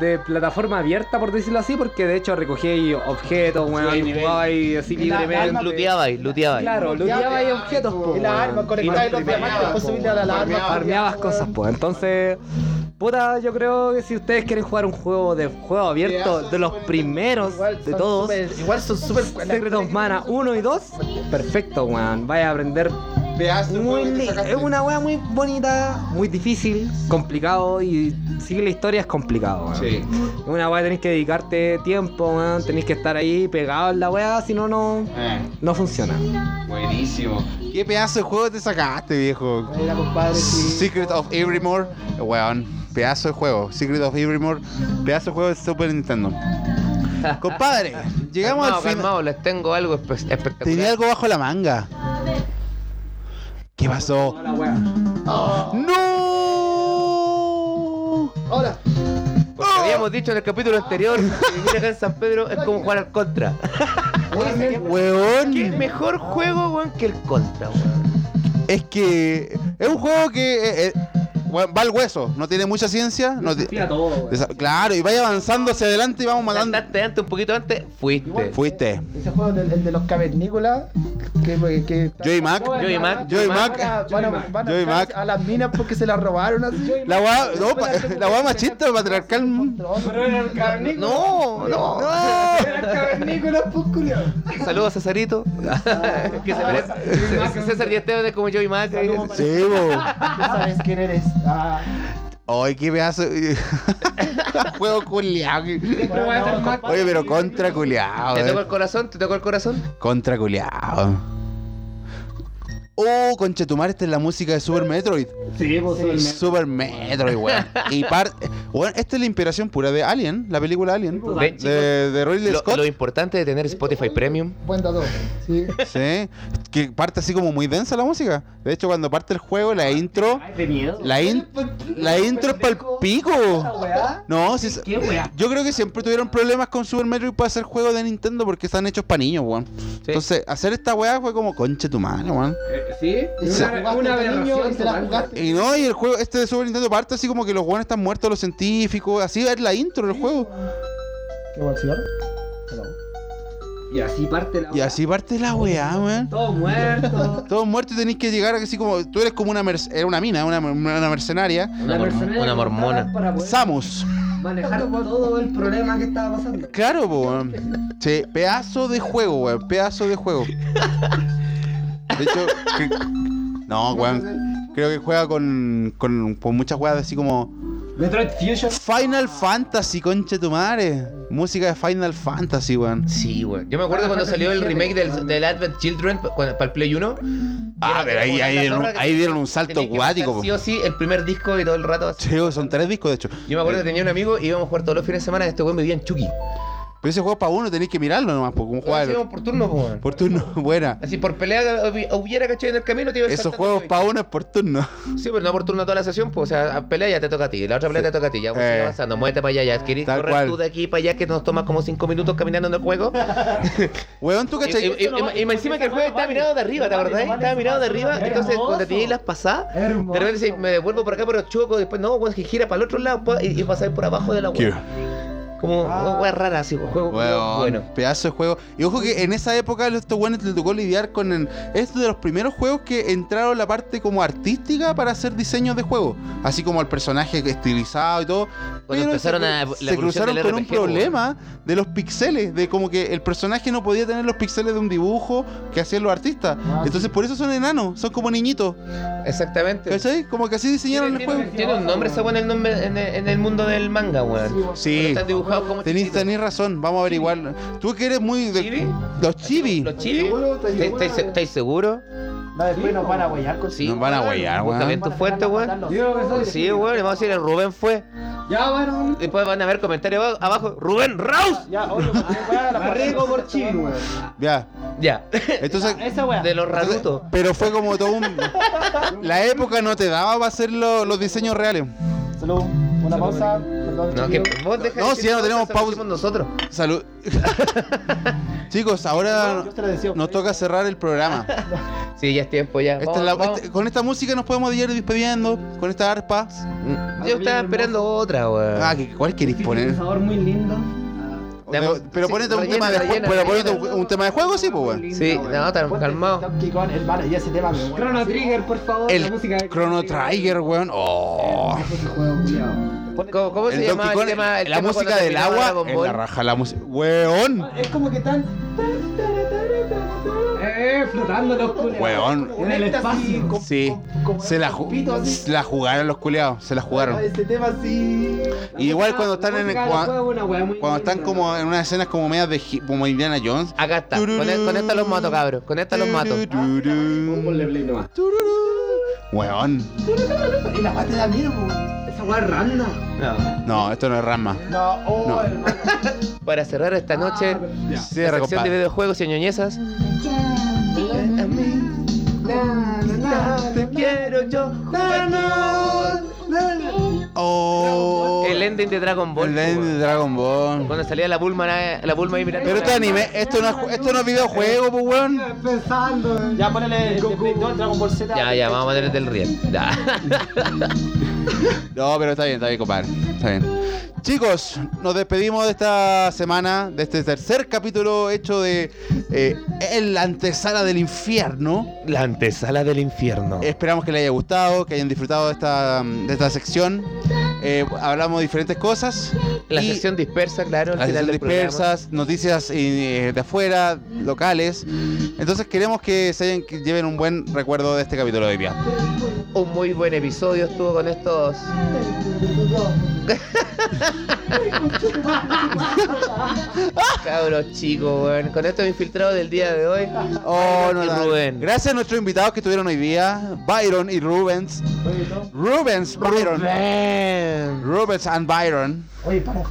D: de plataforma abierta, por decirlo así, porque de hecho recogí ahí objetos, weón, y jugaba ahí así
C: Y la-
D: libremente.
C: la-
B: Luteaba y luteaba.
D: Claro, looteaba ahí objetos, po,
C: Y la
D: weón.
C: arma, conectar los
D: Y-
C: diamantes para subirle a la alarma.
D: farmeabas cosas, pues. Entonces, puta, yo creo que si ustedes quieren jugar un juego de juego abierto, de los primeros
C: Igual
D: de todos,
C: igual son súper.
D: Secret of Mana 1 y 2, perfecto, weón. Vaya a aprender muy Es una wea muy bonita, muy difícil, complicado y sigue la historia es complicado.
A: Sí.
D: Es una wea que tenés que dedicarte tiempo, weón. Tenés que estar ahí pegado en la wea, si no, no,
A: Eh,
D: no funciona.
A: buenísimo. ¿Qué pedazo de juego te sacaste, viejo?
C: Mira, compadre, sí.
A: Secret of Evermore, weón, pedazo de juego. Secret of Evermore, pedazo de juego de Super Nintendo. Compadre, llegamos
B: Calmado,
A: al final.
B: calmado, les tengo algo espe- espectacular.
A: Tenía algo bajo la manga. ¿Qué pasó? ¡No!
C: Ahora,
B: Porque habíamos dicho en el capítulo anterior que vivir acá en San Pedro es como jugar al contra. ¿Qué mejor juego, weón, que el contra, weón?
A: es que es un juego que eh, eh, va al hueso, no tiene mucha ciencia. No
D: todo,
A: claro, y vaya avanzando hacia adelante y vamos matando.
B: Antes, un poquito antes, fuiste.
A: Fuiste.
C: ese juego del el de los cavernícolas. Que, que,
A: Joey Mac.
B: Joey Mac.
A: Joey Mac.
C: a, van las minas porque se las robaron así.
A: La weá, no, pa- la weá machista patriarcal.
B: No, no. Saludos a Cesarito. que se parece. César y Esteban es como Joey Mac.
A: Sí.
C: Tú sabes quién eres. Ah,
A: Ay, qué pedazo. Juego culiao.
C: bueno, compadre.
A: Oye, pero contra culiao.
B: ¿Te tocó el corazón? ¿Te tocó el corazón?
A: Contra culiao. Oh, conchetumar, esta es la música de Super Metroid.
D: Sí, pues
A: Super Metroid, weón. Y par... Bueno, esta es la inspiración pura de Alien, la película Alien.
B: Ven, chicos,
A: De, de Ridley
B: Lo,
A: Scott.
B: lo importante de tener Spotify Premium.
C: Buen dato. Sí.
A: Sí, que parte así como muy densa la música. De hecho, cuando parte el juego, la intro.
D: de miedo.
A: La, in- la intro es pa'l pico. No, si es- yo creo que siempre tuvieron problemas con Super Metroid para hacer juegos de Nintendo porque están hechos para niños, weón. Entonces, hacer esta weá fue como conche tu madre, weón.
D: ¿Sí?
C: Y de niño y se la jugaste.
A: Y no, y el juego, este de Super Nintendo parte así como que los weones están muertos, los científicos, así es la intro del juego.
C: ¿Qué cigarro?
D: Y así parte la
A: Y así parte la weá, weón.
D: Todo muerto.
A: Todos muertos y tenéis que llegar así como. Tú eres como una, era una mina, una, una mercenaria.
B: Una, mor- una mormona.
A: Samus.
D: manejar todo el problema que estaba pasando.
A: Claro, po, weón. Sí, pedazo de juego, weón. Pedazo de juego. De hecho, que- no, weón. Creo que juega con, con, con muchas weas así como.
D: Metroid Fusion.
A: Final Fantasy, conche tu madre. Música de Final Fantasy, weón.
B: Sí, weón. Yo me acuerdo cuando salió el remake del, del Advent Children para el Play 1.
A: Ah, pero ahí, ahí, dieron, un- ahí dieron un salto acuático.
B: Sí o sí, el primer disco y todo el rato así.
A: Sí, son tres discos, de hecho.
B: Yo me acuerdo que tenía un amigo y íbamos a jugar todos los fines de semana y este weón vivía en Chucky.
A: Pero ese juego es para uno, tenéis que mirarlo nomás, pues, como jugar.
B: Hacíamos por turno, po, weón.
A: Por turno, buena.
B: Así por pelea hubi- hubiera cachado en el camino, te iba
A: Esos
B: saltando,
A: juegos para uno es por turno.
B: Sí, pero no por turno toda la sesión, pues, o sea, a pelea ya te toca a ti, la otra pelea te toca a ti, ya pues,
A: Eh.
B: avanzando, muévete para allá, ya
A: Tal
B: correr
A: cual.
B: tú de aquí para allá que nos toma como 5 minutos caminando en el juego.
A: Weón, tú
B: Y, y-
A: cachai.
B: y- y- y encima que el juego estaba mirado de arriba, ¿te acordás? Estaba mirado de arriba, entonces cuando te las pasadas, de repente me devuelvo por acá pero choco, después no, weón, que gira para el otro lado pa, y, y pasáis por abajo de la
A: ¿Qué?
B: wea. Como wea rara, así, juego
A: Weón,
B: bueno.
A: pedazo de juego. Y ojo que en esa época a estos buenos les tocó lidiar con el, es de los primeros juegos que entraron la parte como artística para hacer diseños de juego. Así como el personaje estilizado y todo.
B: Cuando
A: Pero
B: empezaron
A: se,
B: a- la
A: se cruzaron con un
B: RPG, po,
A: problema de los pixeles, de como que el personaje no podía tener los pixeles de un dibujo que hacían los artistas.
C: Ah,
A: Entonces por eso son enanos, son como niñitos.
B: Exactamente.
A: ¿Cachai? Como que así diseñaron el
B: Tiene,
A: juego.
B: tiene- un nombre ese weón en el, nombre, en, el, en el mundo del manga, weón. Cuando
A: Sí,
B: Están dibujados como
A: tenéis
B: chiquitos.
A: tenéis razón, vamos a averiguar. Tú que eres muy de
B: ¿Chibi?
A: los chibi.
B: ¿Los chibi?
C: ¿Seguro? ¿Estás
B: ¿Estáis-
C: seguro?
B: ¿Estáis estáis seguros?
C: No, después nos van a huellar con
B: Sí,
A: Nos van a huellar, weón.
B: bien tu fuente, weón. Sí, weón, le vamos a decir el Rubén fue.
D: Ya, bueno.
B: Después van a ver comentarios abajo- abajo. Rubén Raus.
C: Ya, oye,
D: Me arriesgo por Chile, weón.
A: Ya.
B: Ya.
A: Entonces,
C: Esa.
B: De los rarutos.
A: pero fue como todo un. La época no te daba para hacer lo- los diseños reales.
C: Salud. Una pausa. Perdón.
B: No, que vos deja
A: No,
B: de
A: si ya no tenemos
B: pausa, nosotros.
A: Salud. Chicos, ahora nos toca cerrar el programa.
B: Sí, ya es tiempo ya.
A: Esta
B: Vamos,
A: es la-
B: vamos.
A: este- con esta música nos podemos ir despidiendo. Con esta arpa.
B: Mm, Yo estaba esperando otra, weón.
A: Ah, ¿qué- ¿cuál queréis poner?
D: Un sabor muy lindo.
A: Pero
B: sí,
A: ponete un,
B: rellena,
A: tema de,
B: rellena,
A: pero ponete un, un tema de juego, sí, pues, weón.
B: Sí, no, tan calmado.
D: Chrono Trigger, por favor. la música
A: El
D: de
A: Chrono Trigger, weón. Oh.
B: ¿Cómo, cómo se llama el tema? el
A: la
B: tema
A: música del agua en la raja la música. Weón.
D: Es como que están. Flotando los culiados.
A: Weón.
D: En el espacio.
A: Sí. Se la, ju- se la jugaron los culeados, se la jugaron.
C: Ese tema sí.
A: Y igual cuando están en
D: Cuando
A: cuando están como en unas escenas como medias de como Indiana Jones.
B: Acá está. Con, con esta los mato, cabros. Con esta los mato.
D: Ponle play nomás.
A: Weón.
C: Y la parte da miedo.
D: Esa weá es random.
A: No, esto no es Rama.
C: No, oh,
A: No.
C: hermano.
B: Para cerrar esta noche, sección de videojuegos y ñoñezas. Te quiero yo,
A: Oh.
B: El ending de Dragon Ball.
A: El ending de Dragon Ball.
B: Cuando salía la Bulma, la Bulma ahí mirando.
A: Pero
B: la-
A: este anime, esto no es, esto no es videojuego, pues weón.
D: Pensando.
C: Ya, ponele el de Play 2, Dragon Ball Z.
B: Ya, ya, vamos a poner el del riel. Ya.
A: No, pero está bien, está bien, compadre. Está bien. Chicos, nos despedimos de esta semana, de este tercer capítulo hecho de eh, El antesala del infierno.
B: La antesala del infierno.
A: Esperamos que les haya gustado, que hayan disfrutado de esta, de esta sección. Eh, hablamos de diferentes cosas.
B: La
A: y
B: sesión dispersa, claro. al del programa.
A: dispersas, noticias eh, de afuera, locales. Entonces queremos que se hayan, que lleven un buen recuerdo de este capítulo de hoy día.
B: Un muy buen episodio estuvo con estos. Cabros chicos, weón. Con estos infiltrados del día de hoy.
A: Oh, no, no.
B: Rubén.
A: Gracias a nuestros invitados que estuvieron hoy día, Byron y Rubens. Rubens, Byron.
B: Rubén.
A: Rubens and Byron.
C: Oye, para.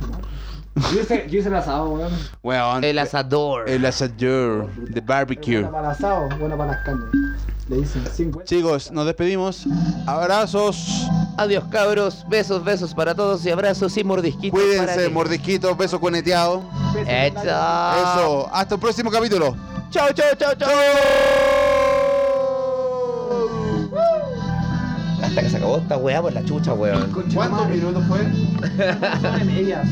D: Yo hice, yo hice el asado, weón.
A: Weón.
B: El asador.
A: El asador de barbecue.
C: Buena para el asado, buena para las carnes. Le dicen 50.
A: Chicos, nos despedimos. Abrazos.
B: Adiós, cabros. Besos, besos para todos y abrazos y mordisquitos. para
A: Cuídense,
B: ti.
A: mordisquitos, besos cueneteados.
B: Eso.
A: Eso. Hasta el próximo capítulo.
B: Chao, chao, chao, chao. Hasta que se acabó esta weá por la chucha, weón.
A: ¿Cuántos minutos fue?
C: Son en ellas.